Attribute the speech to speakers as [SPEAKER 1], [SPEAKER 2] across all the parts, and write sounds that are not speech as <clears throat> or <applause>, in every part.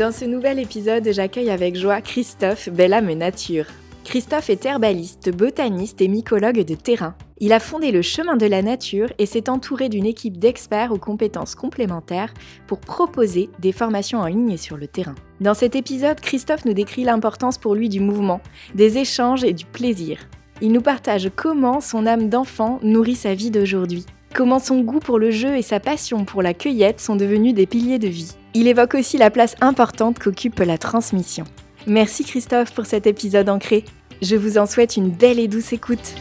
[SPEAKER 1] Dans ce nouvel épisode, j'accueille avec joie Christophe Bellame Nature. Christophe est herbaliste, botaniste et mycologue de terrain. Il a fondé le chemin de la nature et s'est entouré d'une équipe d'experts aux compétences complémentaires pour proposer des formations en ligne et sur le terrain. Dans cet épisode, Christophe nous décrit l'importance pour lui du mouvement, des échanges et du plaisir. Il nous partage comment son âme d'enfant nourrit sa vie d'aujourd'hui, comment son goût pour le jeu et sa passion pour la cueillette sont devenus des piliers de vie. Il évoque aussi la place importante qu'occupe la transmission. Merci Christophe pour cet épisode ancré. Je vous en souhaite une belle et douce écoute.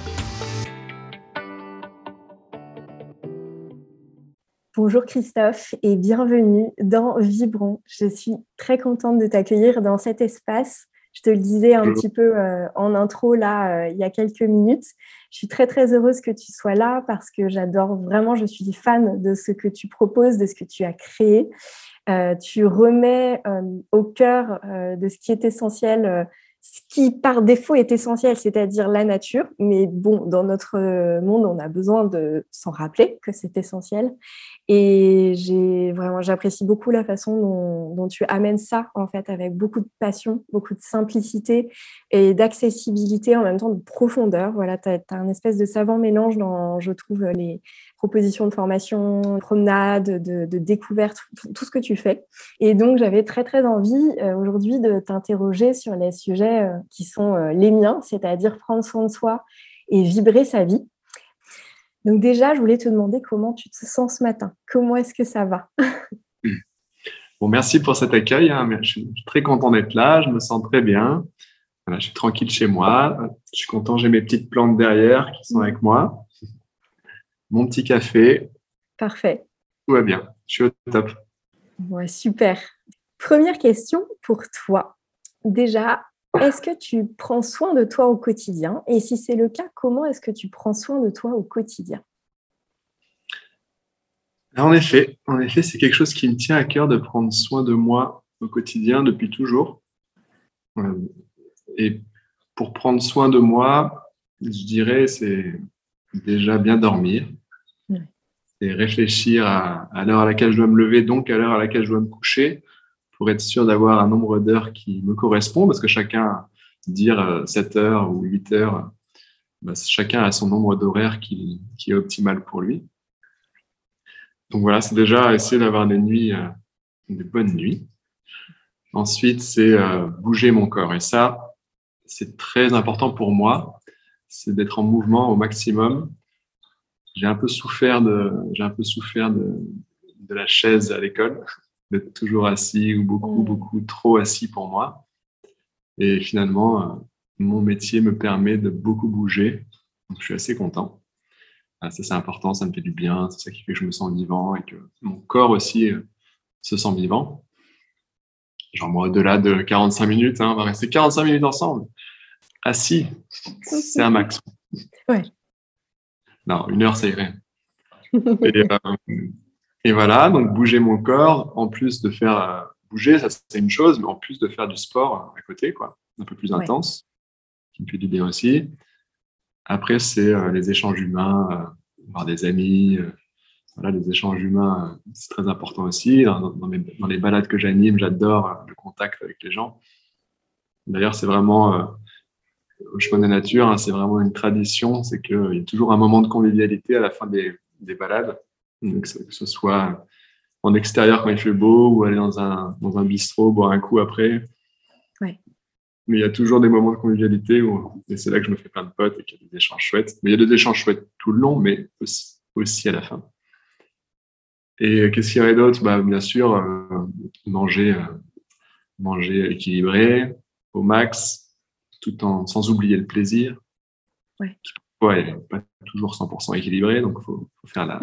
[SPEAKER 1] Bonjour Christophe et bienvenue dans Vibron. Je suis très contente de t'accueillir dans cet espace. Je te le disais un petit peu euh, en intro là, euh, il y a quelques minutes. Je suis très très heureuse que tu sois là parce que j'adore vraiment, je suis fan de ce que tu proposes, de ce que tu as créé. Euh, tu remets euh, au cœur euh, de ce qui est essentiel, ce qui par défaut est essentiel, c'est-à-dire la nature. Mais bon, dans notre monde, on a besoin de s'en rappeler que c'est essentiel. Et j'ai vraiment, j'apprécie beaucoup la façon dont, tu amènes ça, en fait, avec beaucoup de passion, beaucoup de simplicité et d'accessibilité, en même temps de profondeur. Voilà, tu as, un espèce de savant mélange dans, je trouve, les propositions de formation, promenade, de, de découverte, tout ce que tu fais. Et donc, j'avais très, très envie euh, aujourd'hui de t'interroger sur les sujets euh, qui sont euh, les miens, c'est-à-dire prendre soin de soi et vibrer sa vie. Donc déjà, je voulais te demander comment tu te sens ce matin. Comment est-ce que ça va?
[SPEAKER 2] Bon, merci pour cet accueil. Hein. Je suis très content d'être là. Je me sens très bien. je suis tranquille chez moi. Je suis content. J'ai mes petites plantes derrière qui sont avec moi. Mon petit café.
[SPEAKER 1] Parfait.
[SPEAKER 2] Tout va bien. Je suis au top.
[SPEAKER 1] Ouais, super. Première question pour toi. Déjà, est-ce que tu prends soin de toi au quotidien? Et si c'est le cas, comment est-ce que tu prends soin de toi au quotidien?
[SPEAKER 2] En effet, en effet, c'est quelque chose qui me tient à cœur de prendre soin de moi au quotidien depuis toujours. Euh, et pour prendre soin de moi, je dirais, c'est déjà bien dormir. Et réfléchir à, à l'heure à laquelle je dois me lever, donc à l'heure à laquelle je dois me coucher, pour être sûr d'avoir un nombre d'heures qui me correspond, parce que chacun, dire 7 euh, heures ou 8 heures, bah, chacun a son nombre d'horaires qui, qui, est optimal pour lui. Donc voilà, c'est déjà essayer d'avoir des nuits, euh, des bonnes nuits. Ensuite, c'est euh, bouger mon corps. Et ça, c'est très important pour moi, c'est d'être en mouvement au maximum. J'ai un peu souffert de, j'ai un peu souffert de, de la chaise à l'école d'être toujours assis ou beaucoup, mm. beaucoup trop assis pour moi. Et finalement, euh, mon métier me permet de beaucoup bouger. Donc, je suis assez content. Ah, ça, c'est important, ça me fait du bien. C'est ça qui fait que je me sens vivant et que mon corps aussi euh, se sent vivant. Genre, moi, au-delà de 45 minutes, hein, on va rester 45 minutes ensemble. Assis, c'est un max.
[SPEAKER 1] Ouais.
[SPEAKER 2] Non, une heure, ça irait. Et, euh, et voilà, donc bouger mon corps, en plus de faire euh, bouger, ça c'est une chose, mais en plus de faire du sport à côté, quoi, un peu plus intense, qui me fait du bien aussi. Après, c'est euh, les échanges humains, euh, voir des amis. voilà, les échanges humains, c'est très important aussi. Dans, dans, les balades que j'anime, j'adore le contact avec les gens. D'ailleurs, c'est vraiment au chemin de la nature, hein, c'est vraiment une tradition, c'est qu'il y a toujours un moment de convivialité à la fin des, des balades que ce soit en extérieur quand il fait beau ou aller dans un, dans un bistrot, boire un coup après. mais il y a toujours des moments de convivialité où, et c'est là que je me fais plein de potes et qu'il y a des échanges chouettes. Mais il y a des échanges chouettes tout le long, mais aussi, à la fin. Et qu'est-ce qu'il y aurait d'autre? Bah, Bien sûr, euh, manger, euh, manger équilibré, au max, tout en sans oublier le plaisir.
[SPEAKER 1] Ouais.
[SPEAKER 2] Ouais, pas toujours 100% équilibré, donc il faut, faut, faire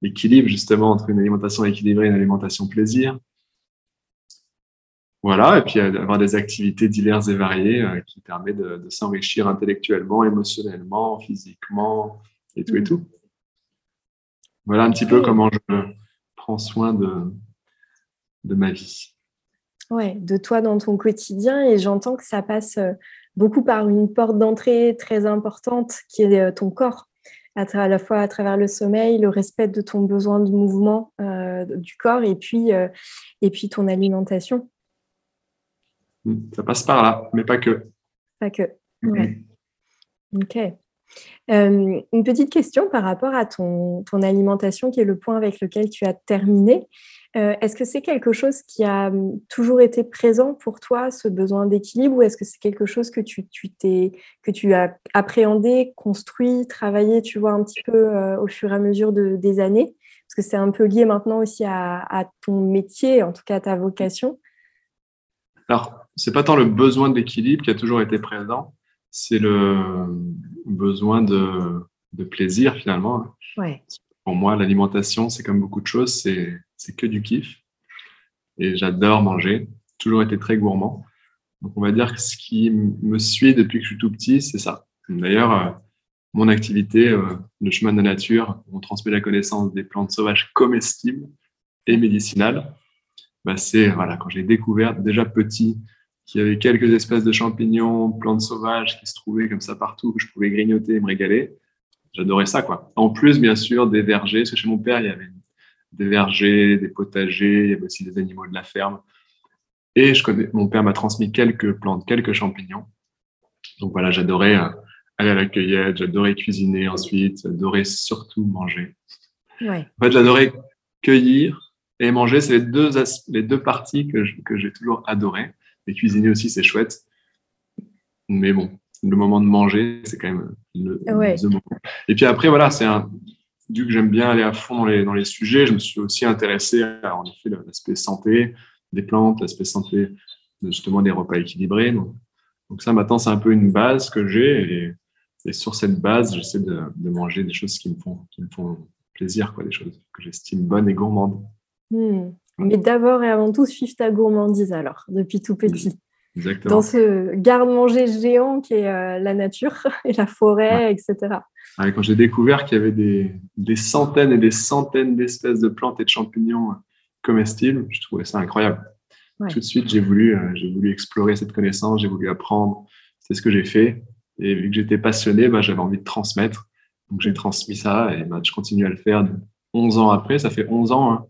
[SPEAKER 2] l'équilibre justement entre une alimentation équilibrée et une alimentation plaisir. Voilà, et puis avoir des activités diverses et variées euh, qui permettent de, s'enrichir intellectuellement, émotionnellement, physiquement et tout et mm. tout. Voilà un petit peu comment je prends soin de, de ma vie.
[SPEAKER 1] Ouais, de toi dans ton quotidien et j'entends que ça passe euh, beaucoup par une porte d'entrée très importante qui est euh, ton corps, à, la fois à travers le sommeil, le respect de ton besoin de mouvement du corps et puis, et puis ton alimentation.
[SPEAKER 2] Ça passe par là, mais pas que.
[SPEAKER 1] Pas que. Ouais. Ok. Euh, une petite question par rapport à ton, ton, alimentation, qui est le point avec lequel tu as terminé. Euh, est-ce que c'est quelque chose qui a hum, toujours été présent pour toi, ce besoin d'équilibre, ou est-ce que c'est quelque chose que tu, tu t'es, que tu as appréhendé, construit, travaillé, tu vois, un petit peu euh, au fur et à mesure de, des années? Parce que c'est un peu lié maintenant aussi à, ton métier, en tout cas à ta vocation.
[SPEAKER 2] Alors, c'est pas tant le besoin d'équilibre qui a toujours été présent, c'est le besoin de, plaisir finalement. Pour moi, l'alimentation, c'est comme beaucoup de choses, c'est que du kiff. Et j'adore manger, toujours été très gourmand. Donc on va dire que ce qui me suit depuis que je suis tout petit, c'est ça. D'ailleurs, euh, mon activité, euh, le chemin de la nature, on transmet la connaissance des plantes sauvages comestibles et médicinales. Bah, c'est voilà, quand j'ai découvert déjà petit qu'il y avait quelques espèces de champignons, plantes sauvages qui se trouvaient comme ça partout, que je pouvais grignoter et me régaler. J'adorais ça, quoi. En plus, bien sûr, des vergers, parce que chez mon père, il y avait des vergers, des potagers, il y avait aussi des animaux de la ferme. Et je connais, mon père m'a transmis quelques plantes, quelques champignons. Donc voilà, j'adorais euh, aller à la cueillette, j'adorais cuisiner ensuite, j'adorais surtout manger.
[SPEAKER 1] Ouais.
[SPEAKER 2] En fait, j'adorais cueillir et manger. C'est les deux, les deux parties que j'ai toujours adorées. Et cuisiner aussi, c'est chouette. Mais bon, le moment de manger, c'est quand même le, moment. Et puis après, voilà, c'est un. Vu que j'aime bien aller à fond dans les, dans les sujets, je me suis aussi intéressé à, en effet, l'aspect santé des plantes, l'aspect santé, justement, des repas équilibrés. Donc, donc ça, maintenant, c'est un peu une base que j'ai. Et, et, sur cette base, j'essaie de, de, manger des choses qui me font, qui me font plaisir, quoi, des choses que j'estime bonnes et gourmandes.
[SPEAKER 1] Hmm. Mais d'abord et avant tout, suivre ta gourmandise alors, depuis tout petit.
[SPEAKER 2] Exactement.
[SPEAKER 1] Dans ce garde-manger géant qui est euh, la nature <laughs> et la forêt, etc.
[SPEAKER 2] quand j'ai découvert qu'il y avait des, des, centaines et des centaines d'espèces de plantes et de champignons euh, comestibles, je trouvais ça incroyable. Tout de suite, j'ai voulu, euh, j'ai voulu explorer cette connaissance, j'ai voulu apprendre. C'est ce que j'ai fait. Et vu que j'étais passionné, bah, j'avais envie de transmettre. Donc j'ai transmis ça et bah, je continue à le faire 11 ans après. Ça fait 11 ans hein,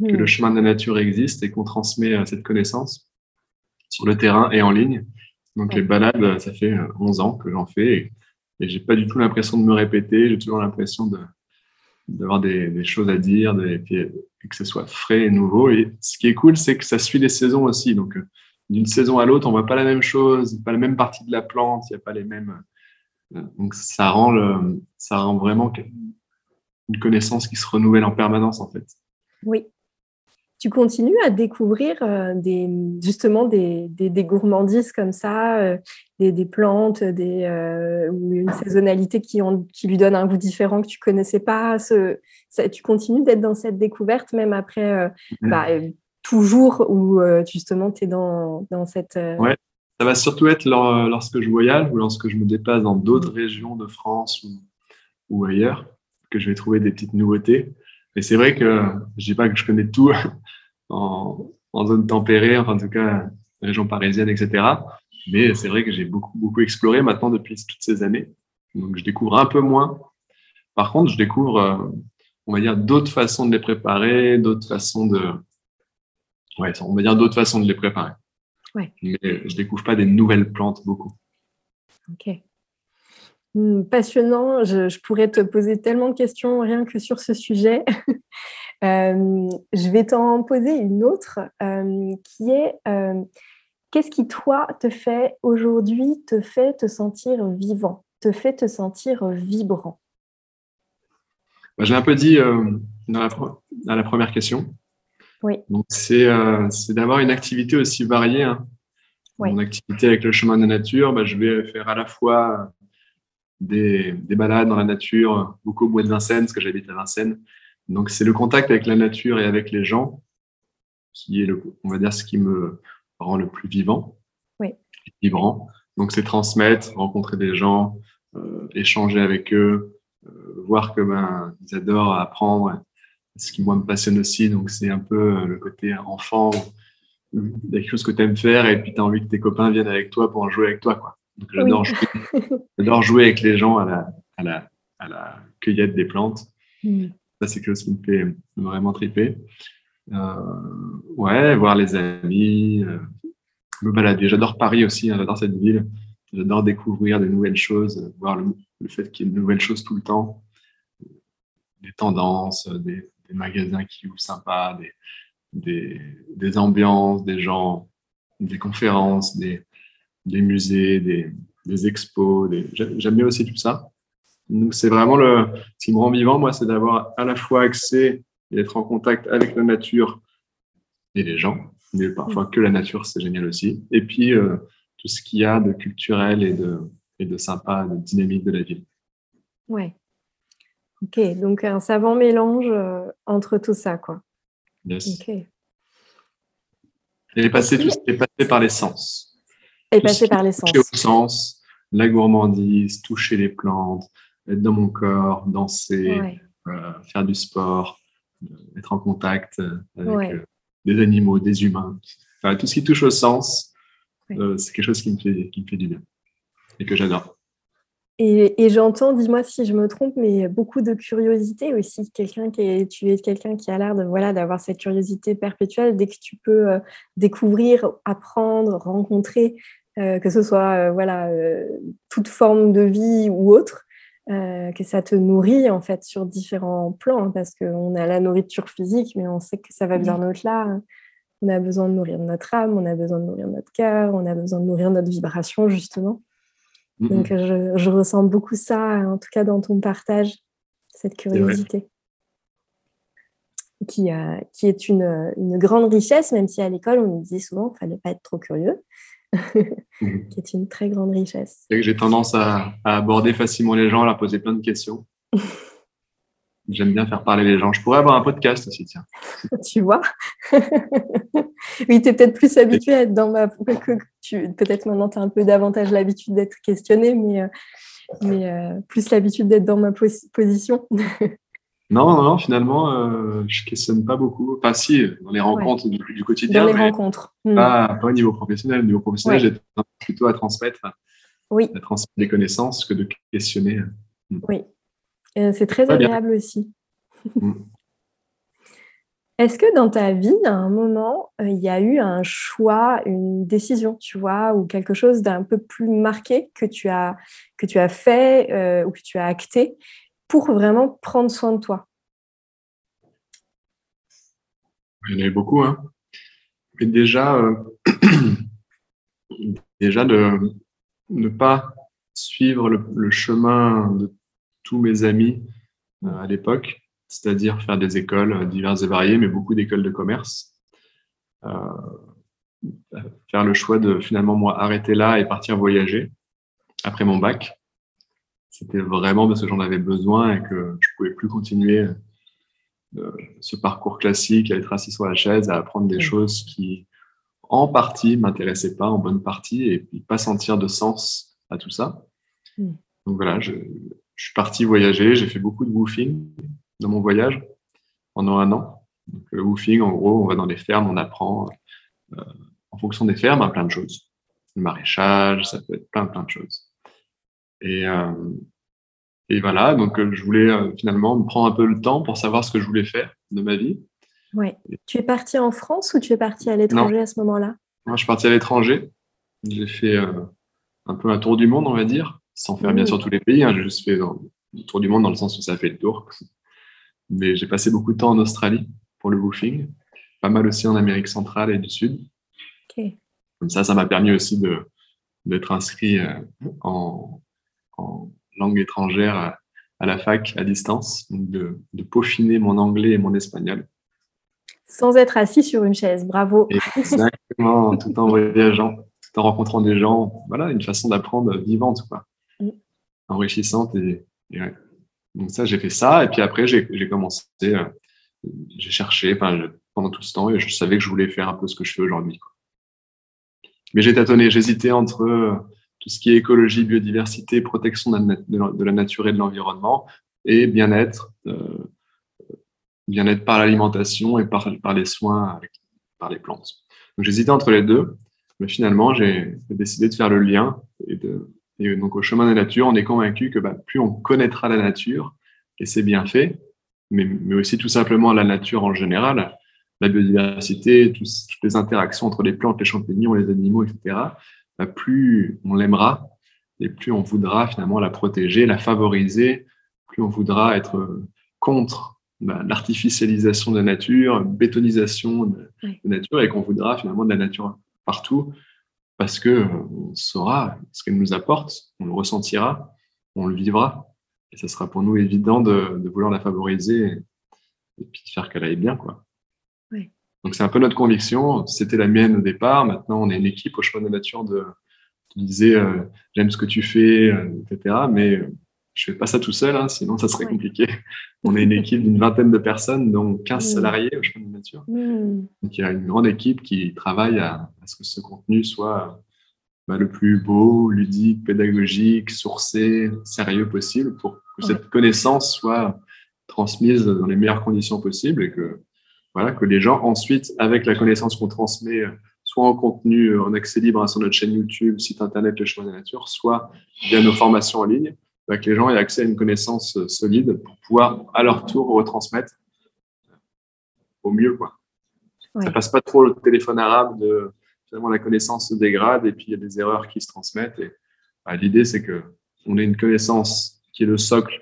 [SPEAKER 2] que le hmm. chemin de la nature existe et qu'on transmet euh, cette connaissance sur le terrain et en ligne. Donc les balades, ça fait 11 euh, ans que j'en fais et, et j'ai pas du tout l'impression de me répéter, j'ai toujours l'impression de d'avoir des, des, choses à dire et, que ce soit frais et nouveau. Et ce qui est cool, c'est que ça suit les saisons aussi. Donc euh, d'une saison à l'autre, on voit pas la même chose, pas la même partie de la plante, il n'y a pas les mêmes. Donc ça rend, le, ça rend vraiment une connaissance qui se renouvelle en permanence en fait.
[SPEAKER 1] Oui, tu continues à découvrir euh, des, justement des, des, gourmandises comme ça, euh, des, des, plantes, des, euh, une saisonnalité qui, ont, qui lui donne un goût différent que tu connaissais pas. Ce, ça, tu continues d'être dans cette découverte même après, bah, toujours où justement tu es dans, dans cette...
[SPEAKER 2] Ouais, ça va surtout être lorsque je voyage ou lorsque je me déplace dans d'autres régions de France ou, ou ailleurs que je vais trouver des petites nouveautés. Et c'est vrai que je dis pas que je connais tout en, en zone tempérée, enfin, en tout cas, région parisienne, etc. Mais c'est vrai que j'ai beaucoup, beaucoup exploré maintenant depuis toutes ces années. Donc, je découvre un peu moins. Par contre, je découvre, euh, on va dire, d'autres façons de les préparer, d'autres façons de. Ouais, on va dire d'autres façons de les préparer.
[SPEAKER 1] Ouais.
[SPEAKER 2] Mais je découvre pas des nouvelles plantes beaucoup.
[SPEAKER 1] Ok. Hmm, passionnant. Je, pourrais te poser tellement de questions rien que sur ce sujet. <laughs> Euh, je vais t'en poser une autre euh, qui est euh, qu'est-ce qui, toi, te fait aujourd'hui, te fait te sentir vivant, te fait te sentir vibrant?
[SPEAKER 2] Bah, J'ai un peu dit dans, la, première question.
[SPEAKER 1] Oui.
[SPEAKER 2] Donc, c'est d'avoir une activité aussi variée. Hein. Mon activité avec le chemin de la nature, bah, je vais faire à la fois des, des, balades dans la nature, beaucoup au bois de Vincennes, parce que j'habite à Vincennes. Donc, c'est le contact avec la nature et avec les gens qui est, le, on va dire, ce qui me rend le plus vivant,
[SPEAKER 1] oui.
[SPEAKER 2] vibrant. Donc, c'est transmettre, rencontrer des gens, euh, échanger avec eux, euh, voir que ben, ils adorent apprendre, ce qui moi me passionne aussi. Donc, c'est un peu euh, le côté enfant, il y a quelque chose que tu aimes faire et puis tu as envie que tes copains viennent avec toi pour en jouer avec toi. Quoi. Donc, j'adore, jouer, jouer, avec les gens à la, à la, à la cueillette des plantes. Mm. Ça, c'est quelque chose qui me fait vraiment triper. Euh, ouais, voir les amis, euh, me balader. J'adore Paris aussi, hein, j'adore cette ville. J'adore découvrir de nouvelles choses, voir le, fait qu'il y ait de nouvelles choses tout le temps, des tendances, des, magasins qui ouvrent sympas, des, des, ambiances, des gens, des conférences, des, des musées, des, des expos. J'aime bien aussi tout ça. Donc, c'est vraiment le, ce qui me rend vivant, moi, c'est d'avoir à la fois accès et d'être en contact avec la nature et les gens, mais parfois que la nature, c'est génial aussi. Et puis, euh, tout ce qu'il y a de culturel et de, et de sympa, de dynamique de la ville.
[SPEAKER 1] Ouais. Ok, donc un savant mélange euh, entre tout ça, quoi.
[SPEAKER 2] Yes. Ok. Et passer, tout, est passé par les sens.
[SPEAKER 1] Et passer par les sens.
[SPEAKER 2] Toucher au sens, la gourmandise, toucher les plantes, être dans mon corps, danser, euh, faire du sport, être en contact euh, avec euh, des animaux, des humains. Enfin, tout ce qui touche au sens, euh, c'est quelque chose qui me, fait, qui me fait du bien et que j'adore.
[SPEAKER 1] Et, j'entends, dis-moi si je me trompe, mais beaucoup de curiosité aussi. Quelqu'un qui est, tu es quelqu'un qui a l'air de voilà d'avoir cette curiosité perpétuelle. Dès que tu peux découvrir, apprendre, rencontrer, que ce soit voilà toute forme de vie ou autre, euh, que ça te nourrit en fait sur différents plans hein, parce qu'on a la nourriture physique, mais on sait que ça va bien au-delà. On a besoin de nourrir notre âme, on a besoin de nourrir notre cœur, on a besoin de nourrir notre vibration justement. Donc je, ressens beaucoup ça, en tout cas dans ton partage, cette curiosité. Qui, euh, qui, est une, une, grande richesse, même si à l'école, on nous disait souvent qu'il ne fallait pas être trop curieux. <laughs> Qui est une très grande richesse.
[SPEAKER 2] J'ai tendance à, aborder facilement les gens, à leur poser plein de questions. <laughs> J'aime bien faire parler les gens. Je pourrais avoir un podcast aussi, tiens. <laughs>
[SPEAKER 1] tu vois? Oui, tu es peut-être plus habitué à être dans ma... Peut-être maintenant, tu as un peu davantage l'habitude d'être questionné, mais, euh, mais euh, plus l'habitude d'être dans ma position.
[SPEAKER 2] Non, non, non, finalement, euh, je questionne pas beaucoup. Enfin, si, dans les rencontres du, quotidien.
[SPEAKER 1] Dans les rencontres.
[SPEAKER 2] Hmm. Pas, au niveau professionnel. Au niveau professionnel, j'ai plutôt à transmettre,
[SPEAKER 1] oui.
[SPEAKER 2] à transmettre des connaissances que de questionner.
[SPEAKER 1] Hmm. Oui, c'est très agréable aussi. Hmm. <laughs> Est-ce que dans ta vie, à un moment, euh, il y a eu un choix, une décision, tu vois, ou quelque chose d'un peu plus marqué que tu as, que tu as fait euh, ou que tu as acté pour vraiment prendre soin de toi
[SPEAKER 2] Il y en a beaucoup. Hein. Mais déjà, euh, <clears throat> déjà de ne pas suivre le, chemin de tous mes amis euh, à l'époque, c'est-à-dire faire des écoles diverses et variées, mais beaucoup d'écoles de commerce. Euh, faire le choix de finalement moi arrêter là et partir voyager après mon bac c'était vraiment parce que j'en avais besoin et que je pouvais plus continuer euh, ce parcours classique à être assis sur la chaise, à apprendre des choses qui, en partie, m'intéressaient pas, en bonne partie, et puis pas sentir de sens à tout ça. Donc voilà, je, suis parti voyager, j'ai fait beaucoup de woofing dans mon voyage pendant un an. Donc, le woofing, en gros, on va dans les fermes, on apprend euh, en fonction des fermes plein de choses. Le maraîchage, ça peut être plein, plein de choses. Et, euh, et voilà, donc euh, je voulais euh, finalement me prendre un peu le temps pour savoir ce que je voulais faire de ma vie.
[SPEAKER 1] Ouais. Tu es parti en France ou tu es parti à l'étranger à ce moment-là?
[SPEAKER 2] Moi, je suis parti à l'étranger. J'ai fait un peu un tour du monde, on va dire, sans faire bien mmh. sûr tous les pays. Hein. J'ai juste fait le tour du monde dans le sens où ça fait le tour. Mais j'ai passé beaucoup de temps en Australie pour le woofing, pas mal aussi en Amérique centrale et du Sud.
[SPEAKER 1] Ok.
[SPEAKER 2] Comme ça, ça m'a permis aussi d'être inscrit en, langue étrangère à, la fac à distance, donc de, peaufiner mon anglais et mon espagnol.
[SPEAKER 1] Sans être assis sur une chaise, bravo.
[SPEAKER 2] Exactement, tout en voyageant, tout en rencontrant des gens. Voilà, une façon d'apprendre vivante, quoi. Mm. Enrichissante. Et, Donc ça, j'ai fait ça. Et puis après, j'ai commencé, euh, j'ai cherché pendant tout ce temps et je savais que je voulais faire un peu ce que je fais aujourd'hui. Mais j'ai tâtonné, j'hésitais entre euh, tout ce qui est écologie, biodiversité, protection de la, nature et de l'environnement et bien-être, euh, bien-être par l'alimentation et par, les soins par les plantes. J'hésitais entre les deux, mais finalement j'ai décidé de faire le lien et, donc au chemin de la nature, on est convaincu que bah, plus on connaîtra la nature et c'est bien fait, mais, mais aussi tout simplement la nature en général, la biodiversité, toutes les interactions entre les plantes, les champignons, les animaux, etc., bah, plus on l'aimera et plus on voudra finalement la protéger, la favoriser, plus on voudra être contre bah, l'artificialisation de la nature, bétonisation de la nature, et qu'on voudra finalement de la nature partout, parce que euh, on saura ce qu'elle nous apporte, on le ressentira, on le vivra, et ça sera pour nous évident de, vouloir la favoriser et, puis de faire qu'elle aille bien, quoi. Donc c'est un peu notre conviction. C'était la mienne au départ. Maintenant, on est une équipe au chemin de la nature de, qui disait euh, j'aime ce que tu fais, euh, etc. Mais euh, je fais pas ça tout seul, hein, sinon ça serait compliqué. <laughs> On est une équipe d'une vingtaine de personnes, dont 15 mmh. salariés au chemin de la nature. Mmh. Donc il y a une grande équipe qui travaille à, ce que ce contenu soit bah, le plus beau, ludique, pédagogique, sourcé, sérieux possible pour que cette connaissance soit transmise dans les meilleures conditions possibles et que voilà, que les gens ensuite, avec la connaissance qu'on transmet, soit en contenu euh, en accès libre sur notre chaîne YouTube, site internet Le Chemin de la Nature, soit via nos formations en ligne, bah, que les gens aient accès à une connaissance euh, solide pour pouvoir à leur tour retransmettre au mieux. Quoi. Ça passe pas trop le téléphone arabe de finalement la connaissance se dégrade et puis il y a des erreurs qui se transmettent. Et bah, l'idée c'est que on ait une connaissance qui est le socle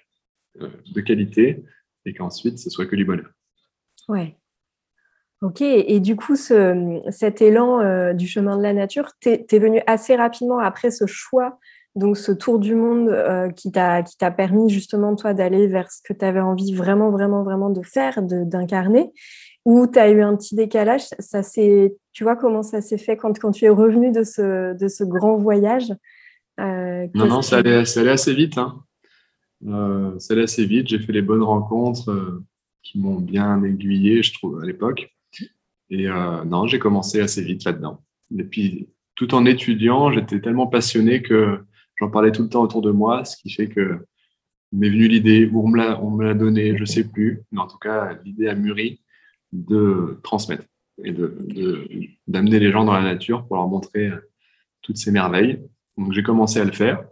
[SPEAKER 2] euh, de qualité et qu'ensuite ce soit que du bonheur.
[SPEAKER 1] Ouais. Ok, et du coup, cet élan euh, du chemin de la nature, tu es, venu assez rapidement après ce choix, donc ce tour du monde euh, qui t'a permis justement, toi, d'aller vers ce que tu avais envie vraiment, vraiment, vraiment de faire, d'incarner, ou tu as eu un petit décalage? Ça Tu vois comment ça s'est fait quand, quand tu es revenu de ce, de ce grand voyage
[SPEAKER 2] euh, Non, non, ça allait, assez vite. Hein. ça allait assez vite, j'ai fait les bonnes rencontres qui m'ont bien aiguillé, je trouve, à l'époque. Et euh, non, j'ai commencé assez vite là-dedans. Et puis, tout en étudiant, j'étais tellement passionné que j'en parlais tout le temps autour de moi, ce qui fait que m'est venue l'idée, ou on me l'a donné, je sais plus, mais en tout cas, l'idée a mûri de transmettre et d'amener de, les gens dans la nature pour leur montrer toutes ces merveilles. Donc, j'ai commencé à le faire.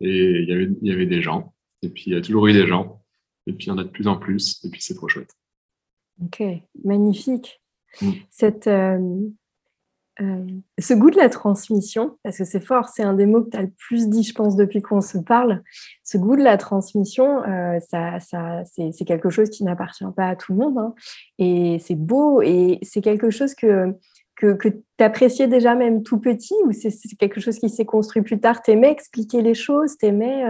[SPEAKER 2] Et il y avait des gens. Et puis, il y a toujours eu des gens. Et puis, il y en a de plus en plus. Et puis, c'est trop chouette.
[SPEAKER 1] Ok, magnifique. Mm. Euh, euh, ce goût de la transmission, parce que c'est fort, c'est un des mots que tu as le plus dit, je pense, depuis qu'on se parle. Ce goût de la transmission, euh, ça, ça, c'est quelque chose qui n'appartient pas à tout le monde. Hein. Et c'est beau, et c'est quelque chose que, que, que tu appréciais déjà même tout petit, ou c'est quelque chose qui s'est construit plus tard? Tu aimais expliquer les choses, tu aimais,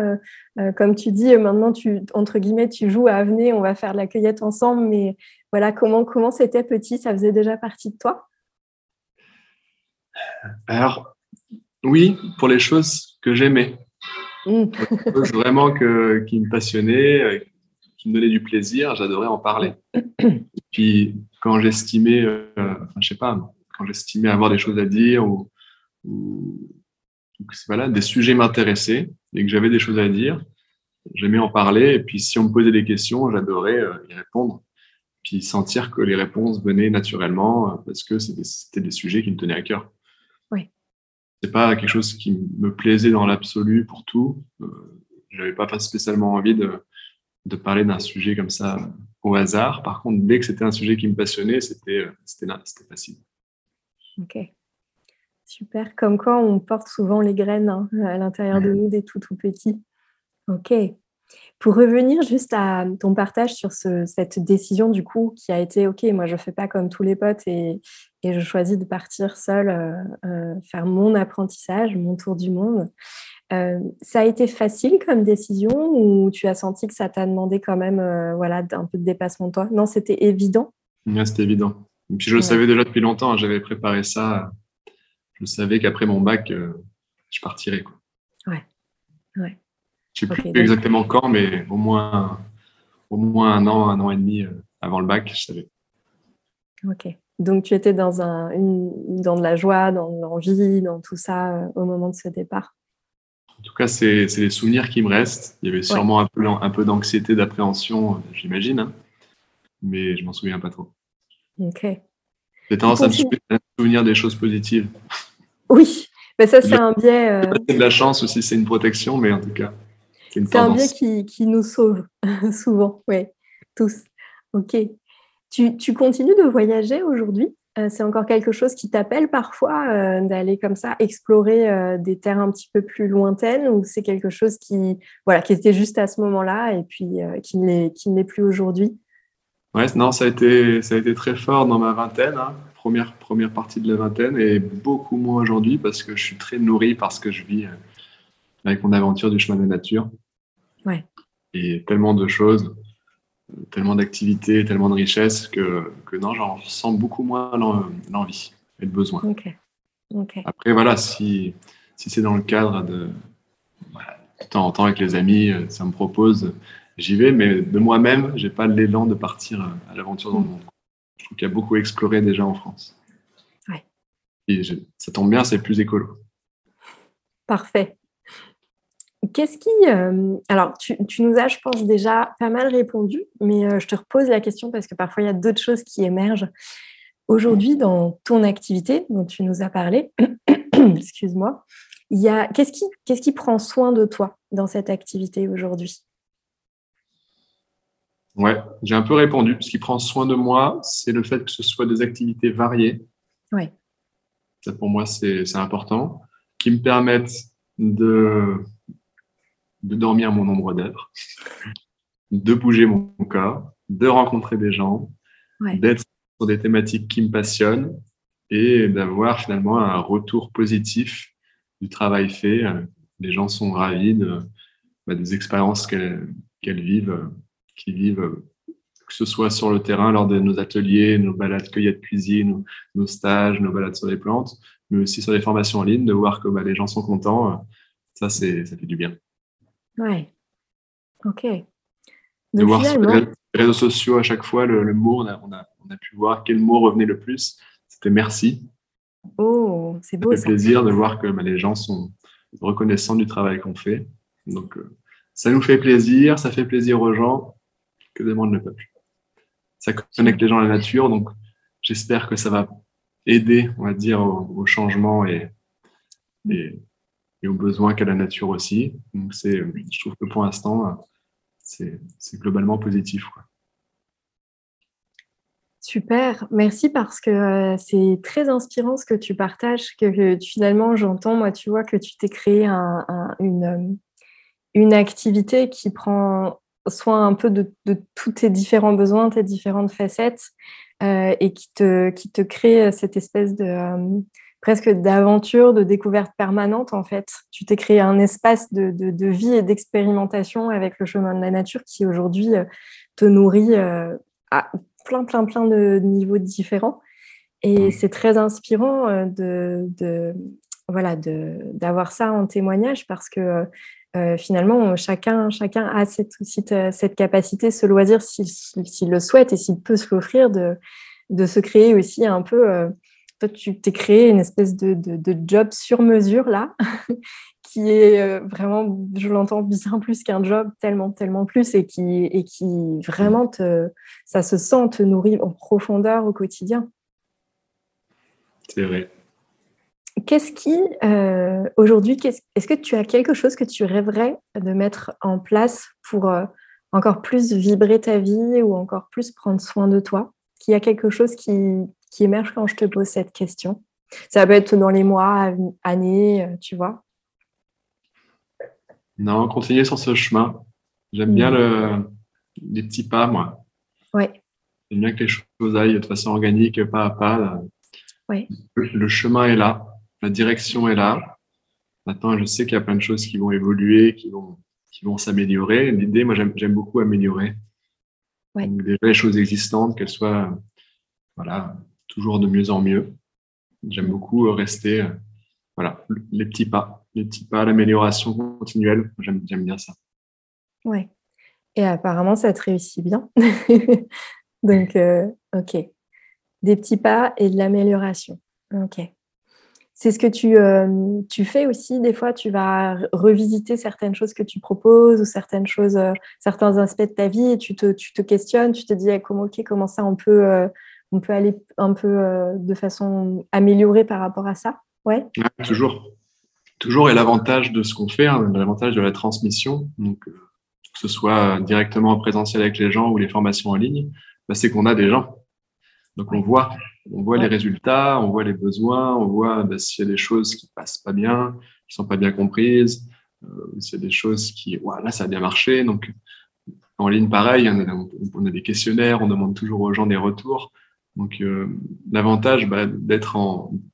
[SPEAKER 1] comme tu dis, maintenant, tu, entre guillemets, tu joues à venir, on va faire la cueillette ensemble, mais voilà, comment comment c'était petit? Ça faisait déjà partie de toi?
[SPEAKER 2] Alors, oui, pour les choses que j'aimais. Mmh. vraiment que, qui me passionnaient, euh, qui me donnaient du plaisir, j'adorais en parler. <coughs> Puis quand j'estimais, euh, enfin, je sais pas, quand j'estimais avoir des choses à dire ou, voilà, des sujets m'intéressaient et que j'avais des choses à dire, j'aimais en parler. Et puis si on me posait des questions, j'adorais euh, y répondre puis sentir que les réponses venaient naturellement euh, parce que c'était des sujets qui me tenaient à cœur.
[SPEAKER 1] Oui.
[SPEAKER 2] C'est pas quelque chose qui me plaisait dans l'absolu pour tout. Je euh, J'avais pas spécialement envie de, de parler d'un sujet comme ça au hasard. Par contre, dès que c'était un sujet qui me passionnait, c'était euh, c'était facile.
[SPEAKER 1] Ok. Super. Comme quoi, on porte souvent les graines hein, à l'intérieur de nous des tout tout petits. Ok. Pour revenir juste à ton partage sur cette décision du coup qui a été ok, moi je fais pas comme tous les potes et, je choisis de partir seule euh, euh, faire mon apprentissage, mon tour du monde. Euh, ça a été facile comme décision ou tu as senti que ça t'a demandé quand même voilà un peu de dépassement de toi? Non, c'était évident?
[SPEAKER 2] c'était évident. Et puis je le savais déjà depuis longtemps. Hein, j'avais préparé ça. Je savais qu'après mon bac, je partirais quoi.
[SPEAKER 1] Ouais. Ouais.
[SPEAKER 2] Je ne sais plus exactement quand, mais au moins, au moins un an, un an et demi euh, avant le bac, je savais.
[SPEAKER 1] Ok. Donc tu étais dans, un, dans de la joie, dans l'envie, dans tout ça euh, au moment de ce départ?
[SPEAKER 2] En tout cas, c'est les souvenirs qui me restent. Il y avait sûrement un peu, un peu d'anxiété, d'appréhension, euh, j'imagine, hein. mais je m'en souviens pas trop.
[SPEAKER 1] Ok.
[SPEAKER 2] J'ai tendance à me souvenir des choses positives.
[SPEAKER 1] Oui, mais ça c'est un biais.
[SPEAKER 2] C'est de la chance aussi, c'est une protection, mais en tout cas.
[SPEAKER 1] C'est un biais qui, qui, nous sauve <laughs> souvent, oui, tous. Ok. Tu, tu, continues de voyager aujourd'hui? Euh, C'est encore quelque chose qui t'appelle parfois euh, d'aller comme ça explorer euh, des terres un petit peu plus lointaines ou c'est quelque chose qui, voilà, qui était juste à ce moment-là et puis qui ne l'est plus aujourd'hui?
[SPEAKER 2] Ouais, non, ça a, été, ça a été très fort dans ma vingtaine, hein. première, première partie de la vingtaine, et beaucoup moins aujourd'hui parce que je suis très nourri par ce que je vis avec mon aventure du chemin de la nature.
[SPEAKER 1] Ouais.
[SPEAKER 2] Et tellement de choses, tellement d'activités, tellement de richesses que, que non, j'en ressens beaucoup moins l'envie et le besoin. Après, voilà, si, si c'est dans le cadre de, de temps en temps avec les amis, ça me propose, j'y vais, mais de moi-même, j'ai pas l'élan de partir à l'aventure dans le monde. Je trouve qu'il y a beaucoup exploré déjà en France.
[SPEAKER 1] Ouais.
[SPEAKER 2] Et ça tombe bien, c'est plus écolo.
[SPEAKER 1] Parfait. Qu'est-ce qui. Euh, alors, tu, nous as, je pense, déjà pas mal répondu, mais euh, je te repose la question parce que parfois, il y a d'autres choses qui émergent. Aujourd'hui, dans ton activité dont tu nous as parlé, <coughs> excuse-moi, qu'est-ce qui, qu'est-ce qui prend soin de toi dans cette activité aujourd'hui?
[SPEAKER 2] Ouais, j'ai un peu répondu. Ce qui prend soin de moi, c'est le fait que ce soit des activités variées.
[SPEAKER 1] Ouais.
[SPEAKER 2] Ça, pour moi, c'est important. Qui me permettent de de dormir mon nombre d'heures, de bouger mon corps, de rencontrer des gens, d'être sur des thématiques qui me passionnent et d'avoir finalement un retour positif du travail fait. Les gens sont ravis de, bah, des expériences qu'elles vivent, qu'ils vivent, que ce soit sur le terrain lors de nos ateliers, nos balades cueillettes cuisine, nos stages, nos balades sur les plantes, mais aussi sur les formations en ligne, de voir que bah, les gens sont contents. Ça, ça fait du bien.
[SPEAKER 1] Ouais. Ok.
[SPEAKER 2] de voir sur les réseaux sociaux à chaque fois le, mot, on a, on, a, on a, pu voir quel mot revenait le plus. C'était merci.
[SPEAKER 1] Oh, c'est beau.
[SPEAKER 2] Ça fait plaisir de voir que bah, les gens sont reconnaissants du travail qu'on fait. Donc, euh, ça nous fait plaisir, ça fait plaisir aux gens. Que demande le peuple? Ça connecte les gens à la nature, donc j'espère que ça va aider, on va dire, au, changement et, et et aux besoins qu'a la nature aussi. Donc, c'est, je trouve que pour l'instant, c'est, globalement positif.
[SPEAKER 1] Super, merci parce que euh, c'est très inspirant ce que tu partages, que, finalement j'entends, moi tu vois que tu t'es créé une, une activité qui prend soin un peu de, tous tes différents besoins, tes différentes facettes euh, et qui te, qui te crée cette espèce de, euh, presque d'aventure, de découverte permanente en fait. Tu t'es créé un espace de, de, vie et d'expérimentation avec le chemin de la nature qui aujourd'hui euh, te nourrit euh, à plein, plein, plein de niveaux différents. Et c'est très inspirant euh, de, de voilà d'avoir ça en témoignage parce que finalement chacun chacun a cette, cette capacité, ce loisir s'il le souhaite et s'il peut se l'offrir de, de se créer aussi un peu toi, tu t'es créé une espèce de, job sur mesure là, <laughs> qui est euh, vraiment, je l'entends bien plus qu'un job, tellement, tellement plus, et qui, et qui vraiment te, ça se sent, te nourrit en profondeur au quotidien.
[SPEAKER 2] C'est vrai.
[SPEAKER 1] Qu'est-ce qui, euh, aujourd'hui, est-ce que tu as quelque chose que tu rêverais de mettre en place pour euh, encore plus vibrer ta vie ou encore plus prendre soin de toi? Qu'il y a quelque chose qui, qui émerge quand je te pose cette question. Ça peut être dans les mois, années, euh, tu vois.
[SPEAKER 2] Non, continuer sur ce chemin. J'aime bien le, les petits pas, moi.
[SPEAKER 1] Ouais.
[SPEAKER 2] J'aime bien que les choses aillent de façon organique, pas à pas.
[SPEAKER 1] Ouais.
[SPEAKER 2] Le chemin est là, la direction est là. Maintenant, je sais qu'il y a plein de choses qui vont évoluer, qui vont, qui vont s'améliorer. L'idée, moi, j'aime beaucoup améliorer.
[SPEAKER 1] Ouais.
[SPEAKER 2] Donc, déjà, les choses existantes, qu'elles soient voilà, toujours de mieux en mieux. J'aime beaucoup rester, voilà, les petits pas, les petits pas, l'amélioration continuelle. J'aime bien ça.
[SPEAKER 1] Ouais. Et apparemment, ça te réussit bien. <laughs> Donc, euh, ok. Des petits pas et de l'amélioration. Ok. C'est ce que tu, euh, tu, fais aussi. Des fois, tu vas revisiter certaines choses que tu proposes ou certaines choses, euh, certains aspects de ta vie et tu te, tu te questionnes, tu te dis eh, comment, ok, comment ça on peut, on peut aller un peu de façon améliorée par rapport à ça. Ouais.
[SPEAKER 2] toujours. Toujours. Et l'avantage de ce qu'on fait, hein, l'avantage de la transmission. Donc, que ce soit directement en présentiel avec les gens ou les formations en ligne, bah, c'est qu'on a des gens. Donc on voit, on voit les résultats, on voit les besoins, on voit bah, s'il y a des choses qui passent pas bien, qui sont pas bien comprises, euh, s'il y a des choses qui, voilà, ça a bien marché. Donc en ligne, pareil, on a, des questionnaires, on demande toujours aux gens des retours. Donc euh, l'avantage bah, d'être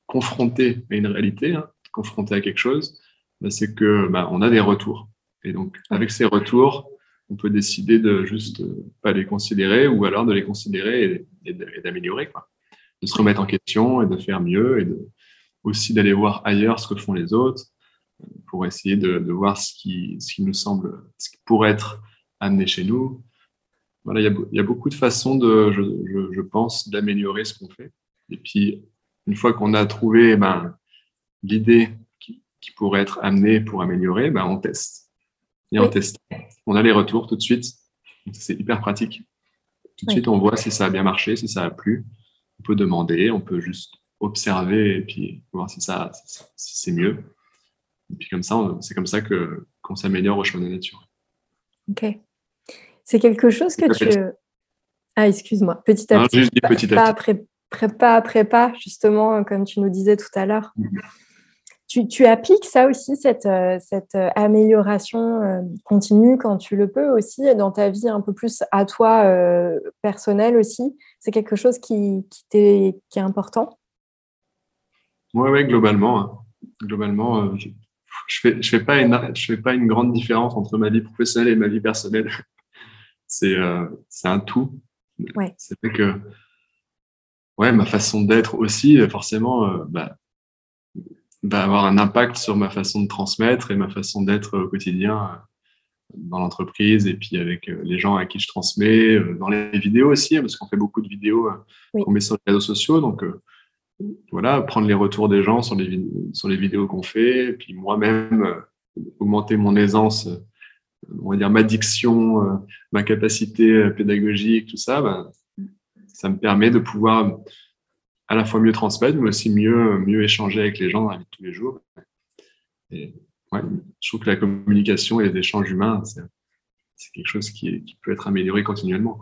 [SPEAKER 2] confronté à une réalité, hein, confronté à quelque chose, bah, c'est que bah, on a des retours. Et donc, avec ces retours, on peut décider de juste euh, pas les considérer ou alors de les considérer et, d'améliorer. De se remettre en question et de faire mieux et aussi d'aller voir ailleurs ce que font les autres euh, pour essayer de, voir ce qui nous semble, ce qui pourrait être amené chez nous. Voilà, il y a, beaucoup de façons de, je, pense, d'améliorer ce qu'on fait. Et puis, une fois qu'on a trouvé ben, l'idée qui, qui, pourrait être amenée pour améliorer, ben, on teste et on teste. On a les retours tout de suite. C'est hyper pratique. Tout de suite, on voit si ça a bien marché, si ça a plu. On peut demander, on peut juste observer et puis voir si, ça, si c'est mieux. Et puis comme ça, c'est comme ça que qu'on s'améliore au chemin de la nature.
[SPEAKER 1] Ok. C'est quelque chose que tu. Ah, excuse-moi. Petit à petit.
[SPEAKER 2] petit,
[SPEAKER 1] pas, après, pas après pas, justement, comme tu nous disais tout à l'heure. Mm-hmm. Tu, appliques ça aussi, cette, euh, cette euh, amélioration euh, continue quand tu le peux aussi dans ta vie un peu plus à toi personnelle aussi? C'est quelque chose qui, qui, est, qui est important?
[SPEAKER 2] Oui, ouais, globalement. Hein. Globalement, je ne fais, je fais, pas une, je fais pas une grande différence entre ma vie professionnelle et ma vie personnelle. C'est un tout.
[SPEAKER 1] Ouais.
[SPEAKER 2] C'est vrai que ouais, ma façon d'être aussi, forcément, bah, va avoir un impact sur ma façon de transmettre et ma façon d'être au quotidien euh, dans l'entreprise et puis avec euh, les gens à qui je transmets, euh, dans les vidéos aussi, hein, parce qu'on fait beaucoup de vidéos qu'on met sur les réseaux sociaux. Donc voilà, prendre les retours des gens sur les, sur les vidéos qu'on fait, et puis moi-même augmenter mon aisance, on va dire ma diction, ma capacité pédagogique, tout ça, ben, ça me permet de pouvoir à la fois mieux transmettre, mais aussi mieux, échanger avec les gens dans la vie de tous les jours. Je trouve que la communication et les échanges humains, c'est quelque chose qui, qui, peut être amélioré continuellement.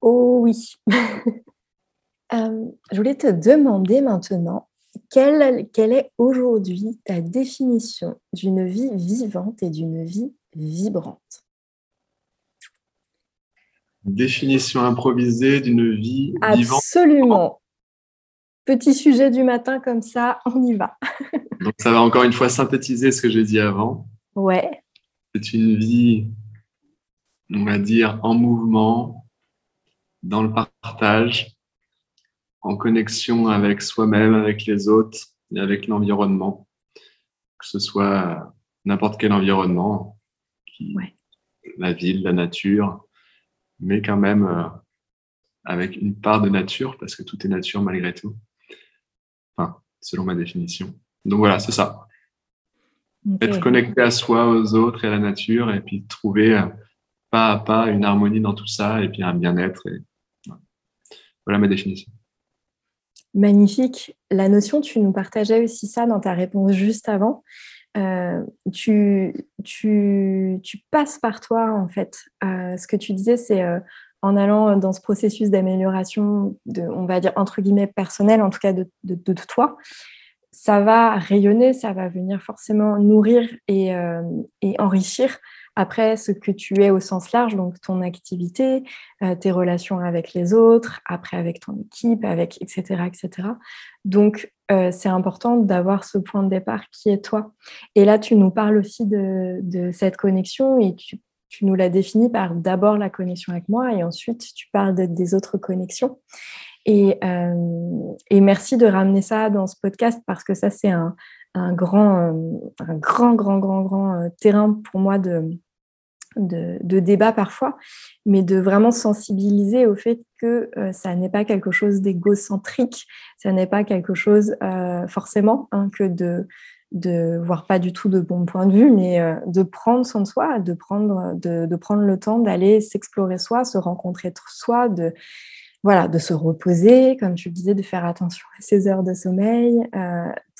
[SPEAKER 1] Oh oui. <laughs> Euh, je voulais te demander maintenant, quelle, quelle est aujourd'hui ta définition d'une vie vivante et d'une vie vibrante?
[SPEAKER 2] Définition improvisée d'une vie
[SPEAKER 1] vivante. Absolument. Petit sujet du matin comme ça, on y va. <laughs>
[SPEAKER 2] Donc ça va encore une fois synthétiser ce que j'ai dit avant.
[SPEAKER 1] Ouais.
[SPEAKER 2] C'est une vie, on va dire, en mouvement, dans le partage, en connexion avec soi-même, avec les autres et avec l'environnement. Que ce soit n'importe quel environnement, qui, la ville, la nature, mais quand même euh, avec une part de nature, parce que tout est nature malgré tout. Enfin, selon ma définition. Donc voilà, c'est ça. Être connecté à soi, aux autres et à la nature, et puis trouver euh, pas à pas une harmonie dans tout ça, et puis un bien-être. Et... Voilà ma définition.
[SPEAKER 1] Magnifique. La notion, tu nous partageais aussi ça dans ta réponse juste avant. Euh, tu, passes par toi, en fait. Euh, ce que tu disais, c'est euh, en allant dans ce processus d'amélioration, on va dire, entre guillemets, personnel, en tout cas de, de, toi, ça va rayonner, ça va venir forcément nourrir et enrichir après ce que tu es au sens large, donc ton activité, euh, tes relations avec les autres, après avec ton équipe, avec etc. etc. Donc euh, c'est important d'avoir ce point de départ qui est toi. Et là, tu nous parles aussi de, cette connexion et tu, nous l'as définie par d'abord la connexion avec moi et ensuite tu parles de, des autres connexions. Et, euh, et, merci de ramener ça dans ce podcast parce que ça, c'est un, un, grand, un grand, grand, grand, grand terrain pour moi de, de, de, débat parfois, mais de vraiment sensibiliser au fait que euh, ça n'est pas quelque chose d'égocentrique, ça n'est pas quelque chose euh, forcément hein, que de, de voir pas du tout de bon point de vue, mais euh, de prendre soin de soi, de prendre, de, prendre le temps d'aller s'explorer soi, se rencontrer soi, de, voilà, de se reposer, comme tu le disais, de faire attention à ses heures de sommeil,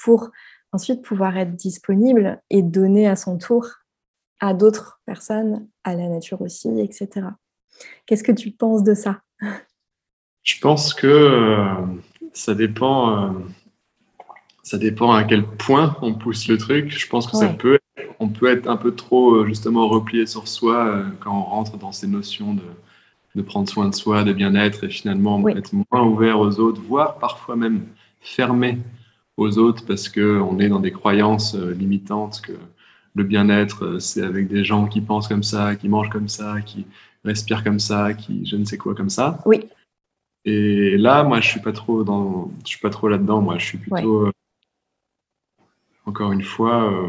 [SPEAKER 1] pour ensuite pouvoir être disponible et donner à son tour à d'autres personnes, à la nature aussi, etc. Qu'est-ce que tu penses de ça?
[SPEAKER 2] Je pense que euh, ça dépend, euh, ça dépend à quel point on pousse le truc. Je pense que ouais. ça peut, on peut être un peu trop euh, justement replié sur soi euh, quand on rentre dans ces notions de de prendre soin de soi, de bien-être et finalement oui. être moins ouvert aux autres, voire parfois même fermé aux autres parce qu'on est dans des croyances limitantes que le bien-être, euh, c'est avec des gens qui pensent comme ça, qui mangent comme ça, qui respirent comme ça, qui je ne sais quoi comme ça.
[SPEAKER 1] Oui.
[SPEAKER 2] Et là, moi, je suis pas trop dans, je suis pas trop là-dedans. Moi, je suis plutôt, ouais. euh, encore une fois, euh,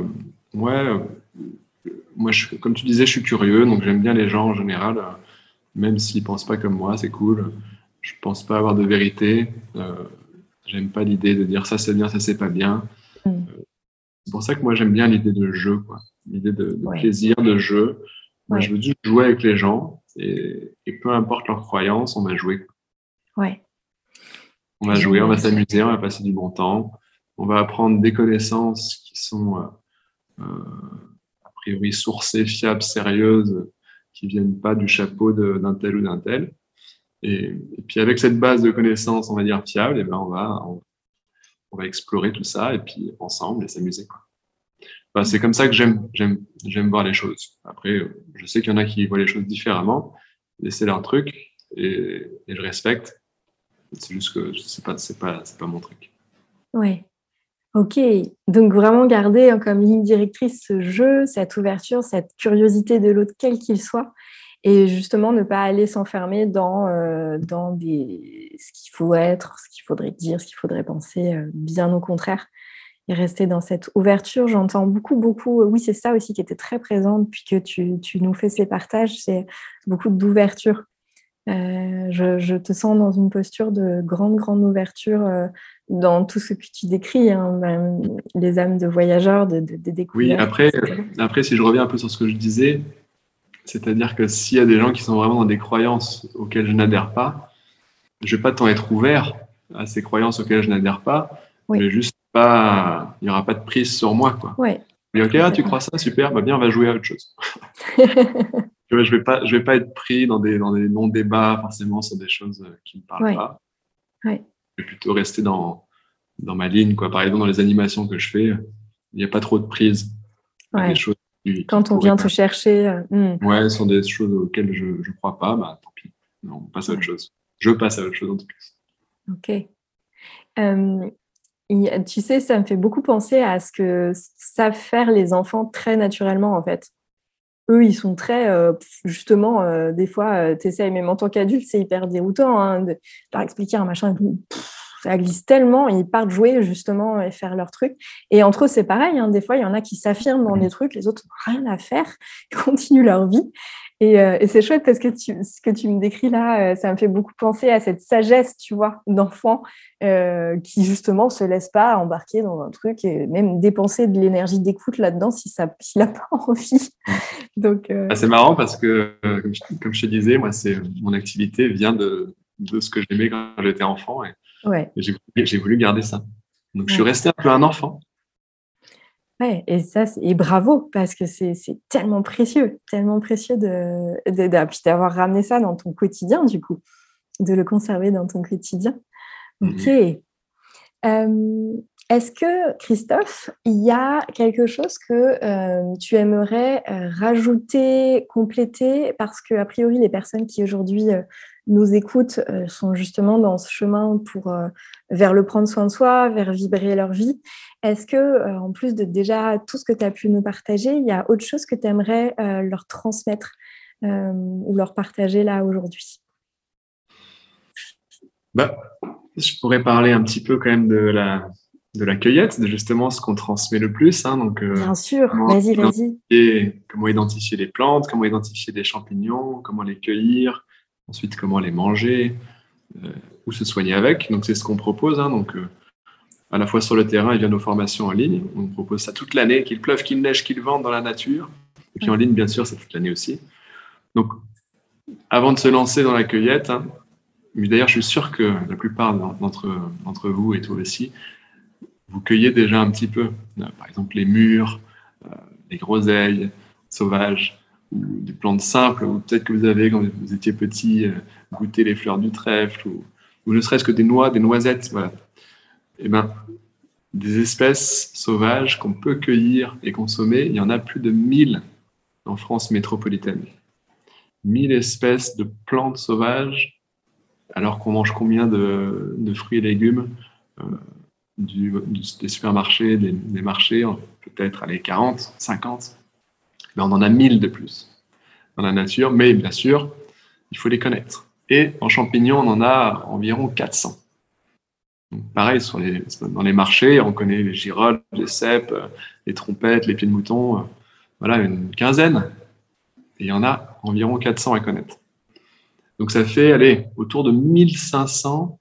[SPEAKER 2] ouais. Moi, je, comme tu disais, je suis curieux, donc j'aime bien les gens en général même s'ils pensent pas comme moi, c'est cool. Je pense pas avoir de vérité. J'aime pas l'idée de dire ça c'est bien, ça c'est pas bien. Mm. C'est pour ça que moi j'aime bien l'idée de jeu, quoi. L'idée de, de ouais. plaisir, de jeu. Moi, ouais. je veux juste jouer avec les gens et, et, peu importe leurs croyances, on va jouer.
[SPEAKER 1] Ouais.
[SPEAKER 2] On va jouer, on va s'amuser, on va passer du bon temps. On va apprendre des connaissances qui sont euh, euh a priori sourcées, fiables, sérieuses qui viennent pas du chapeau d'un tel ou d'un tel. Et, et, puis avec cette base de connaissances, on va dire fiable, et ben on va on, on va explorer tout ça et puis ensemble et s'amuser. Enfin, c'est comme ça que j'aime j'aime j'aime voir les choses. Après, je sais qu'il y en a qui voient les choses différemment, et c'est leur truc et, et, je respecte. C'est juste que c'est pas c'est pas c'est pas mon truc.
[SPEAKER 1] Ouais. Ok, donc vraiment garder hein, comme ligne directrice ce jeu, cette ouverture, cette curiosité de l'autre, quel qu'il soit, et justement ne pas aller s'enfermer dans, euh, dans des... ce qu'il faut être, ce qu'il faudrait dire, ce qu'il faudrait penser, euh, bien au contraire, et rester dans cette ouverture. J'entends beaucoup, beaucoup, oui, c'est ça aussi qui était très présent depuis que tu, tu nous fais ces partages, c'est beaucoup d'ouverture. Euh, je, je, te sens dans une posture de grande, grande ouverture euh, dans tout ce que tu décris, hein, les âmes de voyageurs, de, de, de découvertes.
[SPEAKER 2] Oui, après, après, si je reviens un peu sur ce que je disais, c'est-à-dire que s'il y a des gens qui sont vraiment dans des croyances auxquelles je n'adhère pas, je vais pas tant être ouvert à ces croyances auxquelles je n'adhère pas, oui. mais juste pas, il n'y aura pas de prise sur moi. Quoi.
[SPEAKER 1] Ouais.
[SPEAKER 2] Mais ok, ah, tu crois ça, super, bah bien, on va jouer à autre chose. <laughs> je vais pas, je vais pas être pris dans des, dans des non-débats forcément sur des choses qui ne me parlent pas. Je vais plutôt rester dans, dans ma ligne, quoi. Par exemple, dans les animations que je fais, il n'y a pas trop de prise.
[SPEAKER 1] Ouais. Des choses Quand on vient te chercher. Euh,
[SPEAKER 2] hmm. Ouais, ce sont des choses auxquelles je ne crois pas, bah tant pis. On passe à autre chose. Je passe à autre chose en tout cas.
[SPEAKER 1] Ok. Euh, tu sais, ça me fait beaucoup penser à ce que savent faire les enfants très naturellement, en fait. Eux, ils sont très, euh, justement, euh, des fois, tu essaies, même en tant qu'adulte, c'est hyper déroutant hein, de leur expliquer un machin. Pff, ça glisse tellement, ils partent jouer justement et faire leur truc. Et entre eux, c'est pareil. Hein, des fois, il y en a qui s'affirment dans des trucs, les autres n'ont rien à faire, <laughs> ils continuent leur vie. Et, euh, et c'est chouette parce que tu, ce que tu me décris là, euh, ça me fait beaucoup penser à cette sagesse, tu vois, d'enfant euh, qui justement se laisse pas embarquer dans un truc et même dépenser de l'énergie d'écoute là-dedans si ça, s'il n'a pas <laughs> envie. Donc
[SPEAKER 2] ah, c'est marrant parce que comme je, comme je, te disais, moi, c'est mon activité vient de, de ce que j'aimais quand j'étais enfant et,
[SPEAKER 1] ouais.
[SPEAKER 2] j'ai voulu garder ça. Donc ouais. je suis resté un peu un enfant.
[SPEAKER 1] Ouais, et ça, et bravo, parce que c'est tellement précieux, tellement précieux de, de, de d'avoir ramené ça dans ton quotidien, du coup, de le conserver dans ton quotidien. Ok. Mm -hmm. euh, Est-ce que, Christophe, il y a quelque chose que euh, tu aimerais euh, rajouter, compléter? Parce que, a priori, les personnes qui aujourd'hui euh, nous écoutent sont justement dans ce chemin pour, vers le prendre soin de soi, vers vibrer leur vie. Est-ce que, en plus de déjà tout ce que tu as pu nous partager, il y a autre chose que tu aimerais leur transmettre ou leur partager là aujourd'hui?
[SPEAKER 2] Bah, Je pourrais parler un petit peu quand même de la, de la cueillette, de justement ce qu'on transmet le plus. Hein, donc,
[SPEAKER 1] euh, Bien sûr, vas-y, vas-y.
[SPEAKER 2] Et comment identifier les plantes, comment identifier des champignons, comment les cueillir, ensuite comment les manger, euh, ou se soigner avec. Donc c'est ce qu'on propose. Hein, donc, euh, à la fois sur le terrain et via nos formations en ligne. On propose ça toute l'année, qu'il pleuve, qu'il neige, qu'il vente dans la nature. Et puis en ligne, bien sûr, c'est toute l'année aussi. Donc, avant de se lancer dans la cueillette, hein, mais d'ailleurs, je suis sûr que la plupart d'entre vous et toi aussi, vous cueillez déjà un petit peu. Euh, par exemple, les mûres, euh, les groseilles sauvages, ou des plantes simples, ou peut-être que vous avez, quand vous étiez petit, euh, goûté les fleurs du trèfle, ou, ne serait-ce que des noix, des noisettes. Voilà. Eh ben, des espèces sauvages qu'on peut cueillir et consommer, il y en a plus de 1000 en France métropolitaine. 1000 espèces de plantes sauvages, alors qu'on mange combien de, fruits et légumes des supermarchés, des, marchés, peut-être les 40, 50, on en a 1000 de plus dans la nature, mais bien sûr, il faut les connaître. Et en champignons, on en a environ 400. pareil, dans les marchés, on connaît les girolles, les cèpes, les trompettes, les pieds de mouton, voilà, une quinzaine. Il y en a environ 400 à connaître. Donc ça fait, allez, autour de 1500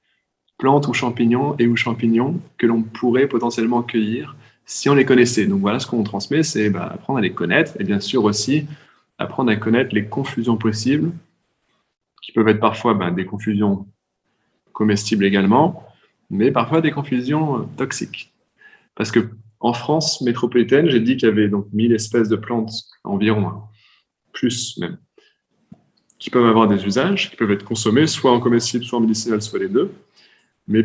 [SPEAKER 2] plantes ou champignons et ou champignons que l'on pourrait potentiellement cueillir si on les connaissait. Donc voilà ce qu'on transmet, c'est bah, apprendre à les connaître et bien sûr aussi apprendre à connaître les confusions possibles, qui peuvent être parfois bah, des confusions comestibles également, mais parfois des confusions euh, toxiques. Parce que en France métropolitaine, j'ai dit qu'il y avait donc 1000 espèces de plantes environ, hein, plus même, qui peuvent avoir des usages, qui peuvent être consommés soit en comestible, soit en médicinal, soit les deux mais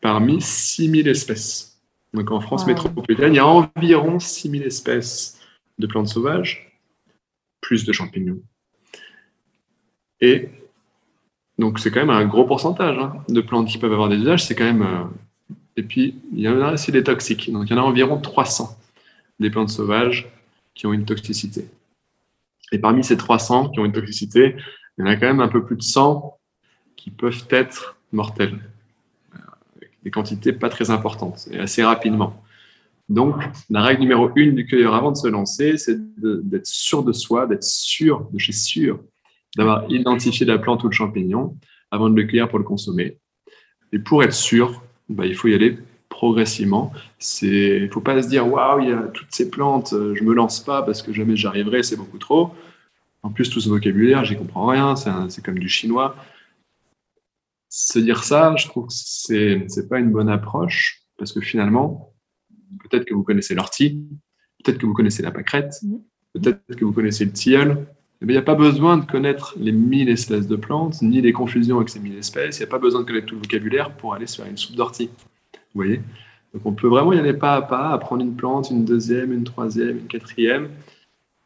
[SPEAKER 2] parmi 6000 espèces. Donc en France métropolitaine, il y a environ 6000 espèces de plantes sauvages, plus de champignons. Et donc c'est quand même un gros pourcentage hein, de plantes qui peuvent avoir des usages. C'est quand même. Euh, et puis il y en a aussi des toxiques. Donc il y en a environ 300 des plantes sauvages qui ont une toxicité. Et parmi ces 300 qui ont une toxicité, il y en a quand même un peu plus de 100 qui peuvent être mortelles des quantités pas très importantes et assez rapidement. Donc, la règle numéro une du cueilleur avant de se lancer, c'est d'être sûr de soi, d'être sûr de chez sûr, d'avoir identifié la plante ou le champignon avant de le cueillir pour le consommer. Et pour être sûr, bah, il faut y aller progressivement. Il ne faut pas se dire waouh, il y a toutes ces plantes, je me lance pas parce que jamais j'arriverai, c'est beaucoup trop. En plus, tout ce vocabulaire, j'y comprends rien, c'est comme du chinois se dire ça, je trouve que c'est n'est pas une bonne approche parce que finalement, peut-être que vous connaissez l'ortie, peut-être que vous connaissez la pâquerette, mm. peut-être que vous connaissez le tilleul. Mais il n'y a pas besoin de connaître les mille espèces de plantes, ni les confusions avec ces mille espèces. Il n'y a pas besoin de connaître tout le vocabulaire pour aller sur une soupe d'ortie. Vous voyez? Donc on peut vraiment y aller pas à pas, apprendre une plante, une deuxième, une troisième, une quatrième,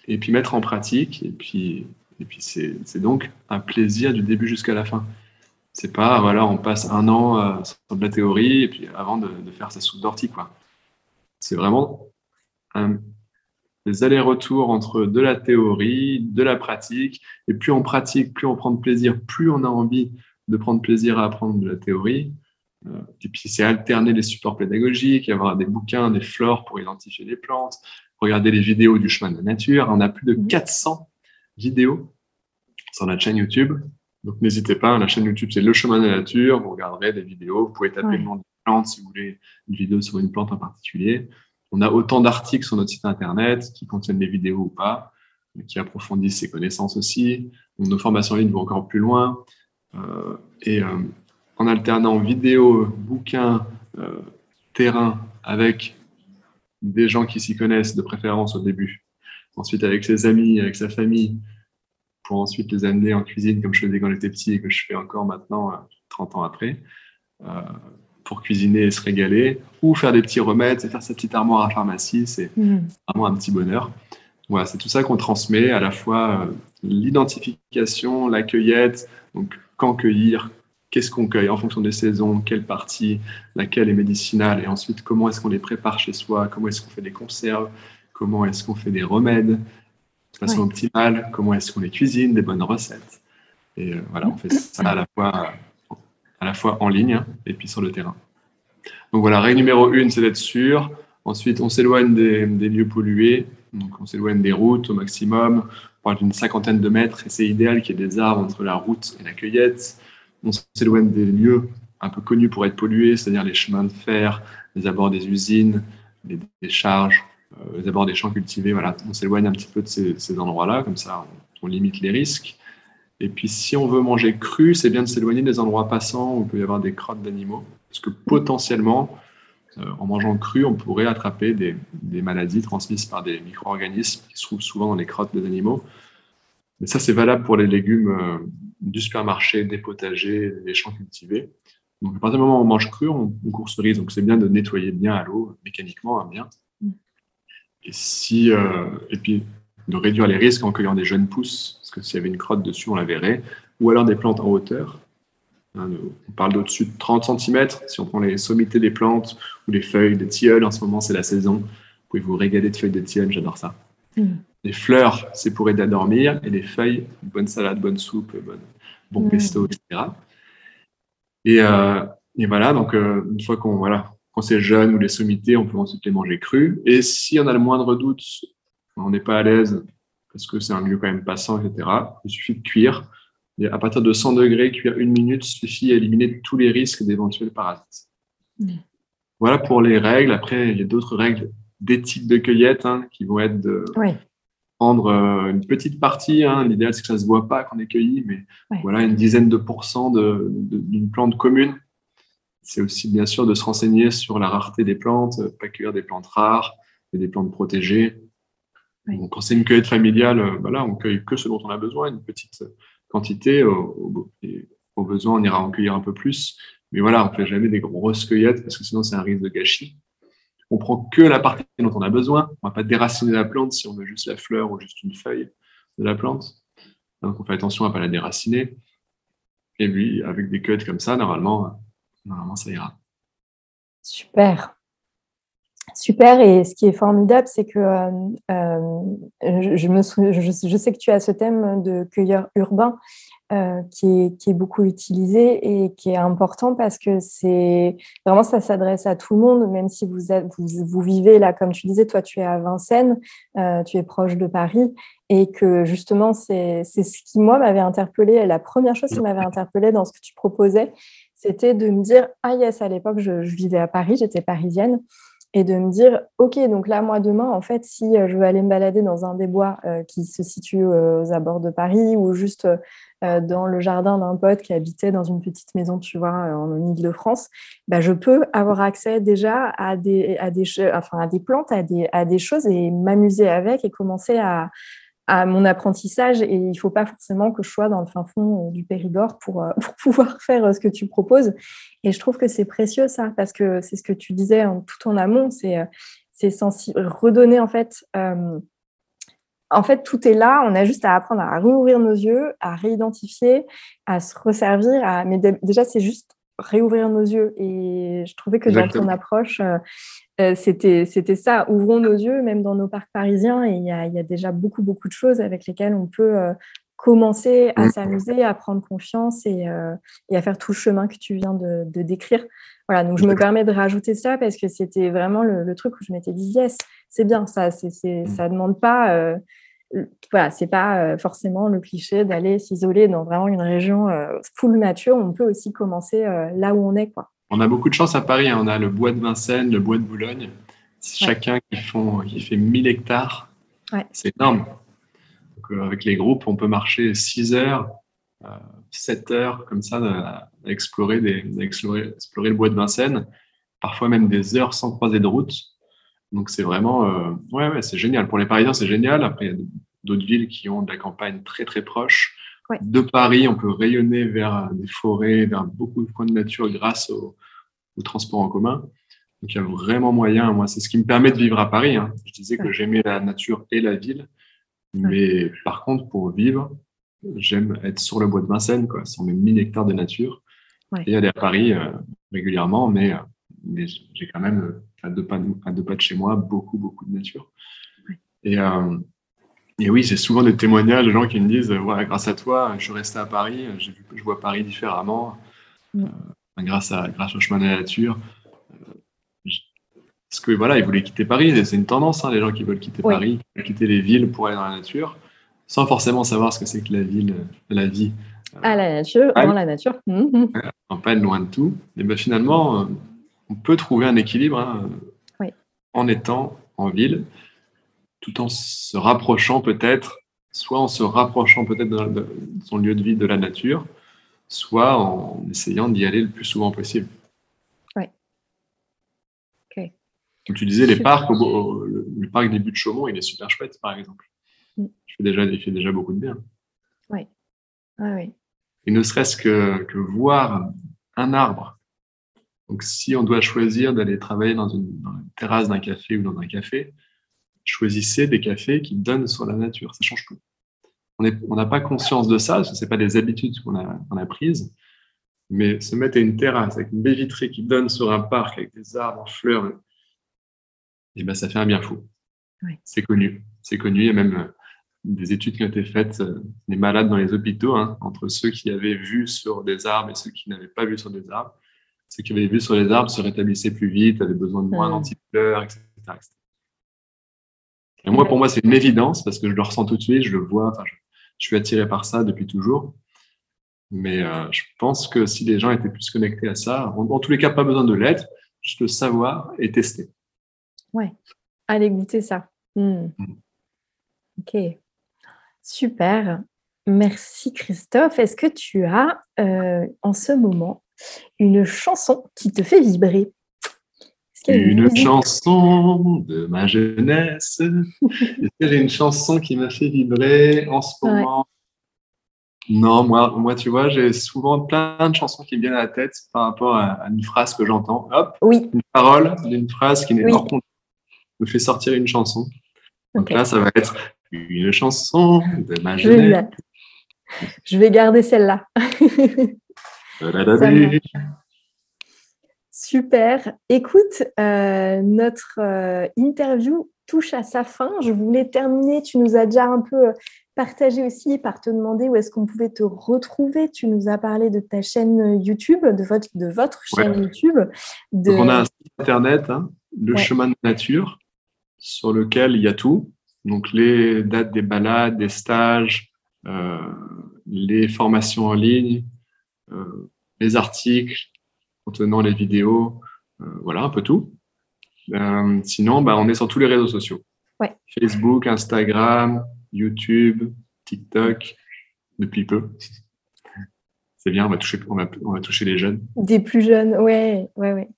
[SPEAKER 2] et puis mettre en pratique. Et puis, et puis c'est donc un plaisir du début jusqu'à la fin. C'est pas, voilà, on passe un an euh, sur de la théorie et puis avant de, faire sa soupe d'ortie, quoi. C'est vraiment des allers-retours entre de la théorie, de la pratique. Et plus on pratique, plus on prend de plaisir, plus on a envie de prendre plaisir à apprendre de la théorie. Euh, et puis c'est alterner les supports pédagogiques, avoir des bouquins, des flores pour identifier les plantes, regarder les vidéos du chemin de la nature. On a plus de 400 vidéos sur notre chaîne YouTube donc n'hésitez pas, la chaîne YouTube c'est Le Chemin de la Nature, vous regarderez des vidéos, vous pouvez taper le nom de plante si vous voulez une vidéo sur une plante en particulier. On a autant d'articles sur notre site internet qui contiennent des vidéos ou pas, qui approfondissent ces connaissances aussi. nos formations en ligne vont encore plus loin. Euh, et euh, en alternant vidéo, bouquins, euh, terrain avec des gens qui s'y connaissent de préférence au début, ensuite avec ses amis, avec sa famille, pour ensuite les amener en cuisine comme je faisais quand j'étais petit et que je fais encore maintenant, 30 euh, ans après. Euh, pour cuisiner et se régaler, ou faire des petits remèdes, c'est faire sa petite armoire à pharmacie, c'est
[SPEAKER 1] Mm.
[SPEAKER 2] vraiment un petit bonheur. Voilà, c'est tout ça qu'on transmet, à la fois euh, l'identification, la cueillette, donc quand cueillir, qu'est-ce qu'on cueille en fonction des saisons, quelle partie, laquelle est médicinale, et ensuite comment est-ce qu'on les prépare chez soi, comment est-ce qu'on fait des conserves, comment est-ce qu'on fait des remèdes de façon
[SPEAKER 1] Ouais.
[SPEAKER 2] optimale, comment est-ce qu'on les cuisine, des bonnes recettes. Et euh, voilà, on fait ça à la fois, à la fois en ligne hein, et puis sur le terrain. Donc voilà, règle numéro une, c'est d'être sûr. Ensuite, on s'éloigne des, des lieux pollués. Donc, on s'éloigne des routes au maximum. On parle d'une cinquantaine de mètres et c'est idéal qu'il y ait des arbres entre la route et la cueillette. On s'éloigne des lieux un peu connus pour être pollués, c'est-à-dire les chemins de fer, les abords des usines, les décharges, euh, les abords des champs cultivés. Voilà, on s'éloigne un petit peu de ces, endroits-là, comme ça on, limite les risques. Et puis, si on veut manger cru, c'est bien de s'éloigner des endroits passants où il peut y avoir des crottes d'animaux, parce que potentiellement, euh, en mangeant cru, on pourrait attraper des, maladies transmises par des micro-organismes qui se trouvent souvent dans les crottes des animaux. Mais ça, c'est valable pour les légumes euh, du supermarché, des potagers, des champs cultivés. Donc, à partir du moment où on mange cru, on, on court ce risque. Donc, c'est bien de nettoyer bien à l'eau, mécaniquement, hein, bien. Et, si, euh, et puis, de réduire les risques en cueillant des jeunes pousses, parce que s'il y avait une crotte dessus, on la verrait. Ou alors des plantes en hauteur. Hein, on parle d'au-dessus de 30 cm. Si on prend les sommités des plantes ou les feuilles des tilleuls, en ce moment, c'est la saison. Vous pouvez vous régaler de feuilles de tilleul, j'adore ça.
[SPEAKER 1] Mm.
[SPEAKER 2] Les fleurs, c'est pour aider à dormir. Et les feuilles, bonne salade, bonne soupe, bonne, bon
[SPEAKER 1] Mm.
[SPEAKER 2] pesto, etc. Et, euh, et voilà, donc euh, une fois qu'on voilà, quand c'est jeune ou les sommités, on peut ensuite les manger crus. Et si on a le moindre doute, on n'est pas à l'aise parce que c'est un lieu quand même passant, etc., il suffit de cuire. Et à partir de 100 degrés, cuire une minute suffit à éliminer tous les risques d'éventuels parasites.
[SPEAKER 1] Mm.
[SPEAKER 2] Voilà pour les règles. Après, il y a d'autres règles d'éthique de cueillette hein, qui vont être de
[SPEAKER 1] Oui.
[SPEAKER 2] prendre euh, une petite partie. hein. L'idéal, c'est que ça ne se voit pas qu'on est cueilli, mais voilà, une dizaine de pourcents de- de- d'une plante commune. C'est aussi bien sûr de se renseigner sur la rareté des plantes, euh, pas cueillir des plantes rares et des plantes protégées. Donc, quand c'est une cueillette familiale, euh, voilà, on cueille que ce dont on a besoin, une petite quantité. Au, au besoin, on ira en cueillir un peu plus. Mais voilà, on ne fait jamais des grosses cueillettes parce que sinon, c'est un risque de gâchis. On prend que la partie dont on a besoin. On ne va pas déraciner la plante si on veut juste la fleur ou juste une feuille de la plante. Donc, on fait attention à ne pas la déraciner. Et puis, avec des cueillettes comme ça, normalement, normalement ça ira.
[SPEAKER 1] Super. Super. Et ce qui est formidable, c'est que euh, euh, je, je me sou- je, je sais que tu as ce thème de cueilleur urbain euh, qui, est, qui est beaucoup utilisé et qui est important parce que c'est vraiment ça s'adresse à tout le monde, même si vous, êtes, vous, vous vivez là, comme tu disais, toi tu es à Vincennes, euh, tu es proche de Paris et que justement c'est c'est ce qui moi m'avait interpellé. La première chose qui m'avait interpellé dans ce que tu proposais, c'était de me dire ah yes à l'époque je, vivais à Paris, j'étais parisienne et de me dire ok donc là moi demain en fait si euh, je veux aller me balader dans un des bois euh, qui se situe euh, aux abords de Paris ou juste dans le jardin d'un pote qui habitait dans une petite maison tu vois en Ile-de-France bah, je peux avoir accès déjà à des à des enfin à des plantes à des à des choses et m'amuser avec et commencer à à mon apprentissage et il faut pas forcément que je sois dans le fin fond euh, du Périgord pour, euh, <laughs> pouvoir faire euh, ce que tu proposes. Et je trouve que c'est précieux ça, parce que c'est ce que tu disais tout en amont, c'est redonner en fait, en fait tout est là, on a juste à apprendre à réouvrir nos yeux, à réidentifier, à se resservir, à... mais dé- déjà c'est juste réouvrir nos yeux et je trouvais que dans ton approche, euh, euh, c'était ça, ouvrons nos yeux, même dans nos parcs parisiens, et il y a, il y a déjà beaucoup, beaucoup de choses avec lesquelles on peut euh, commencer à
[SPEAKER 2] Mm.
[SPEAKER 1] s'amuser, à prendre confiance et, euh, et à faire tout le chemin que tu viens de, de décrire. Voilà, donc je me permets de rajouter ça parce que c'était vraiment le, le truc où je m'étais dit, yes, c'est bien, ça c'est c'est-
[SPEAKER 2] Mm.
[SPEAKER 1] ça demande pas... voilà, c'est pas euh, forcément le cliché d'aller s'isoler dans vraiment une région euh, full nature. On peut aussi commencer euh, là où on est, quoi.
[SPEAKER 2] On a beaucoup de chance à Paris. hein. On a le bois de Vincennes, le bois de Boulogne. Chacun qui, font, qui fait 1000 hectares.
[SPEAKER 1] Ouais.
[SPEAKER 2] C'est énorme. Donc, euh, avec les groupes, on peut marcher 6 heures, euh, 7 heures, comme ça, à, à explorer, des, à explorer, explorer le bois de Vincennes. Parfois même des heures sans croiser de route. Donc, c'est vraiment. euh, ouais, ouais, c'est génial. Pour les Parisiens, c'est génial. Après, il y a d'autres villes qui ont de la campagne très, très proche.
[SPEAKER 1] Ouais.
[SPEAKER 2] De Paris, on peut rayonner vers des forêts, vers beaucoup de coins de nature grâce au, au transport en commun. Donc il y a vraiment moyen. Moi, c'est ce qui me permet de vivre à Paris. Hein. Je disais que j'aimais la nature et la ville, mais par contre, pour vivre, j'aime être sur le bois de Vincennes, quoi, sur mes mini hectares de nature, et aller à Paris euh, régulièrement, mais, mais j'ai quand même à deux, pas, à deux pas de chez moi beaucoup, beaucoup de nature. Et, euh, et oui, j'ai souvent des témoignages de gens qui me disent voilà, grâce à toi, je suis resté à Paris, je vois Paris différemment, mm. euh, grâce, à, grâce au chemin de la nature. Euh, parce que voilà, ils voulaient quitter Paris, c'est une tendance, hein, les gens qui veulent quitter Paris, quitter les villes pour aller dans la nature, sans forcément savoir ce que c'est que la ville, la vie.
[SPEAKER 1] À la nature, dans la nature.
[SPEAKER 2] Mm, mm. En peine, loin de tout. Et ben finalement, on peut trouver un équilibre hein, en étant en ville tout en se rapprochant peut-être, soit en se rapprochant peut-être de, son lieu de vie de la nature, soit en essayant d'y aller le plus souvent possible.
[SPEAKER 1] Oui.
[SPEAKER 2] Ok. Comme tu disais, les parcs, le, parc des buts de Chaumont, il est super chouette, par exemple. Mm. Il, fait déjà, il fait déjà beaucoup de bien.
[SPEAKER 1] Oui. Ah, oui.
[SPEAKER 2] Et ne serait-ce que, que voir un arbre. Donc, si on doit choisir d'aller travailler dans une, dans une terrasse d'un café ou dans un café, choisissez des cafés qui donnent sur la nature. Ça change tout. On n'a pas conscience de ça, ce n'est pas des habitudes qu'on a, a prises, mais se mettre à une terrasse avec une baie vitrée qui donne sur un parc avec des arbres en fleurs, et eh ben, ça fait un bien fou. C'est connu. C'est connu. Il y a même euh, des études qui ont été faites, euh, des malades dans les hôpitaux, hein, entre ceux qui avaient vu sur des arbres et ceux qui n'avaient pas vu sur des arbres. Ceux qui avaient vu sur les arbres se rétablissaient plus vite, avaient besoin de moins mmh. d'antidouleurs, etc., etc. Et moi, pour moi, c'est une évidence parce que je le ressens tout de suite, je le vois, je, suis attiré par ça depuis toujours. Mais euh, je pense que si les gens étaient plus connectés à ça, en, tous les cas, pas besoin de l'être, juste le savoir et tester.
[SPEAKER 1] Ouais, allez goûter ça. Hmm. Mm. Ok, super. Merci Christophe. Est-ce que tu as euh, en ce moment une chanson qui te fait vibrer
[SPEAKER 2] une chanson de ma jeunesse. <laughs> Est-ce que j'ai une chanson qui m'a fait vibrer en ce moment? Non, moi, moi, tu vois, j'ai souvent plein de chansons qui me viennent à la tête par rapport à, une phrase que j'entends. Hop,
[SPEAKER 1] oui.
[SPEAKER 2] une parole d'une phrase qui n'est pas compte me fait sortir une chanson. Donc là, ça va être une chanson de ma jeunesse.
[SPEAKER 1] Je vais garder celle-là. <laughs> Super. Écoute, notre interview touche à sa fin. Je voulais terminer. Tu nous as déjà un peu partagé aussi par te demander où est-ce qu'on pouvait te retrouver. Tu nous as parlé de ta chaîne YouTube, de votre, chaîne YouTube.
[SPEAKER 2] On a un site internet, le chemin de nature, sur lequel il y a tout. Donc les dates des balades, des stages, les formations en ligne, les articles, contenant les vidéos, euh, voilà, un peu tout. Euh, sinon, bah, on est sur tous les réseaux sociaux. Facebook, Instagram, YouTube, TikTok, depuis peu. C'est bien, on va, toucher, on, va, toucher les jeunes.
[SPEAKER 1] Des plus jeunes, ouais, ouais, ouais.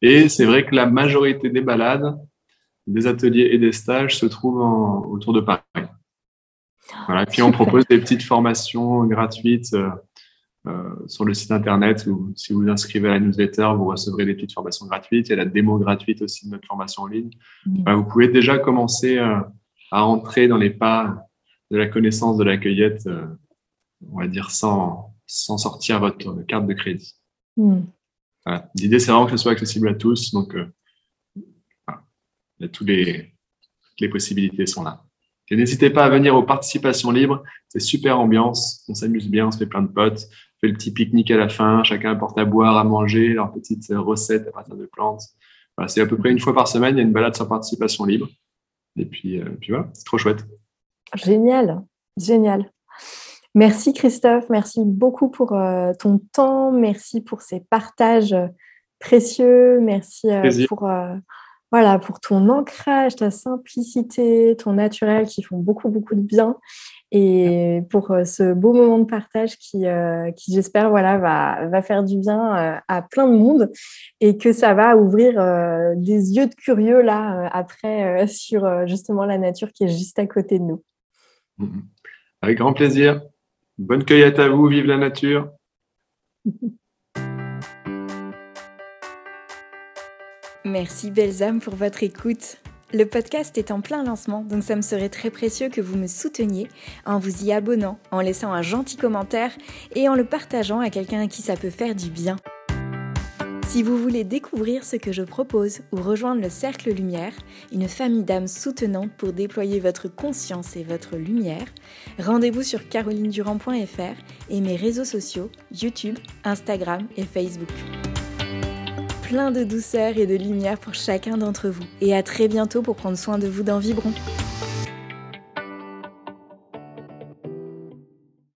[SPEAKER 2] Et c'est vrai que la majorité des balades, des ateliers et des stages se trouvent autour de Paris. Voilà. Puis on propose des petites formations gratuites euh, euh, sur le site internet ou si vous vous inscrivez à la newsletter, vous recevrez des petites formations gratuites. Il y a la démo gratuite aussi de notre formation en ligne. Mmh. vous pouvez déjà commencer euh, à entrer dans les pas de la connaissance de la cueillette, euh, on va dire sans, sans sortir votre carte de crédit. Mmh. L'idée, c'est vraiment que ce soit accessible à tous. Donc, tous les, toutes les possibilités sont là. Et n'hésitez pas à venir aux participations libres. C'est super ambiance. On s'amuse bien, on se fait plein de potes fait le petit pique-nique à la fin, chacun apporte à boire, à manger, leurs petites recettes à partir de plantes. Voilà, c'est à peu près une fois par semaine, il y a une balade sans participation libre. Et puis, euh, puis voilà, c'est trop chouette.
[SPEAKER 1] Génial, génial. Merci Christophe, merci beaucoup pour euh, ton temps, merci pour ces partages précieux, merci euh, pour, voilà, pour ton ancrage, ta simplicité, ton naturel qui font beaucoup, beaucoup de bien et pour euh, ce beau moment de partage qui, euh, qui j'espère, voilà, va, va, faire du bien euh, à plein de monde et que ça va ouvrir des yeux de curieux là après <laughs> sur justement la nature qui est juste à côté de nous.
[SPEAKER 2] Mm-hmm. Avec grand plaisir. Bonne cueillette à vous, vive la nature. <laughs>
[SPEAKER 1] Merci belles âmes pour votre écoute. Le podcast est en plein lancement, donc ça me serait très précieux que vous me souteniez en vous y abonnant, en laissant un gentil commentaire et en le partageant à quelqu'un à qui ça peut faire du bien. Si vous voulez découvrir ce que je propose ou rejoindre le Cercle Lumière, une famille d'âmes soutenantes pour déployer votre conscience et votre lumière, rendez-vous sur carolinedurand.fr et mes réseaux sociaux YouTube, Instagram et Facebook plein de douceur et de lumière pour chacun d'entre vous. Et à très bientôt pour prendre soin de vous dans Vibron.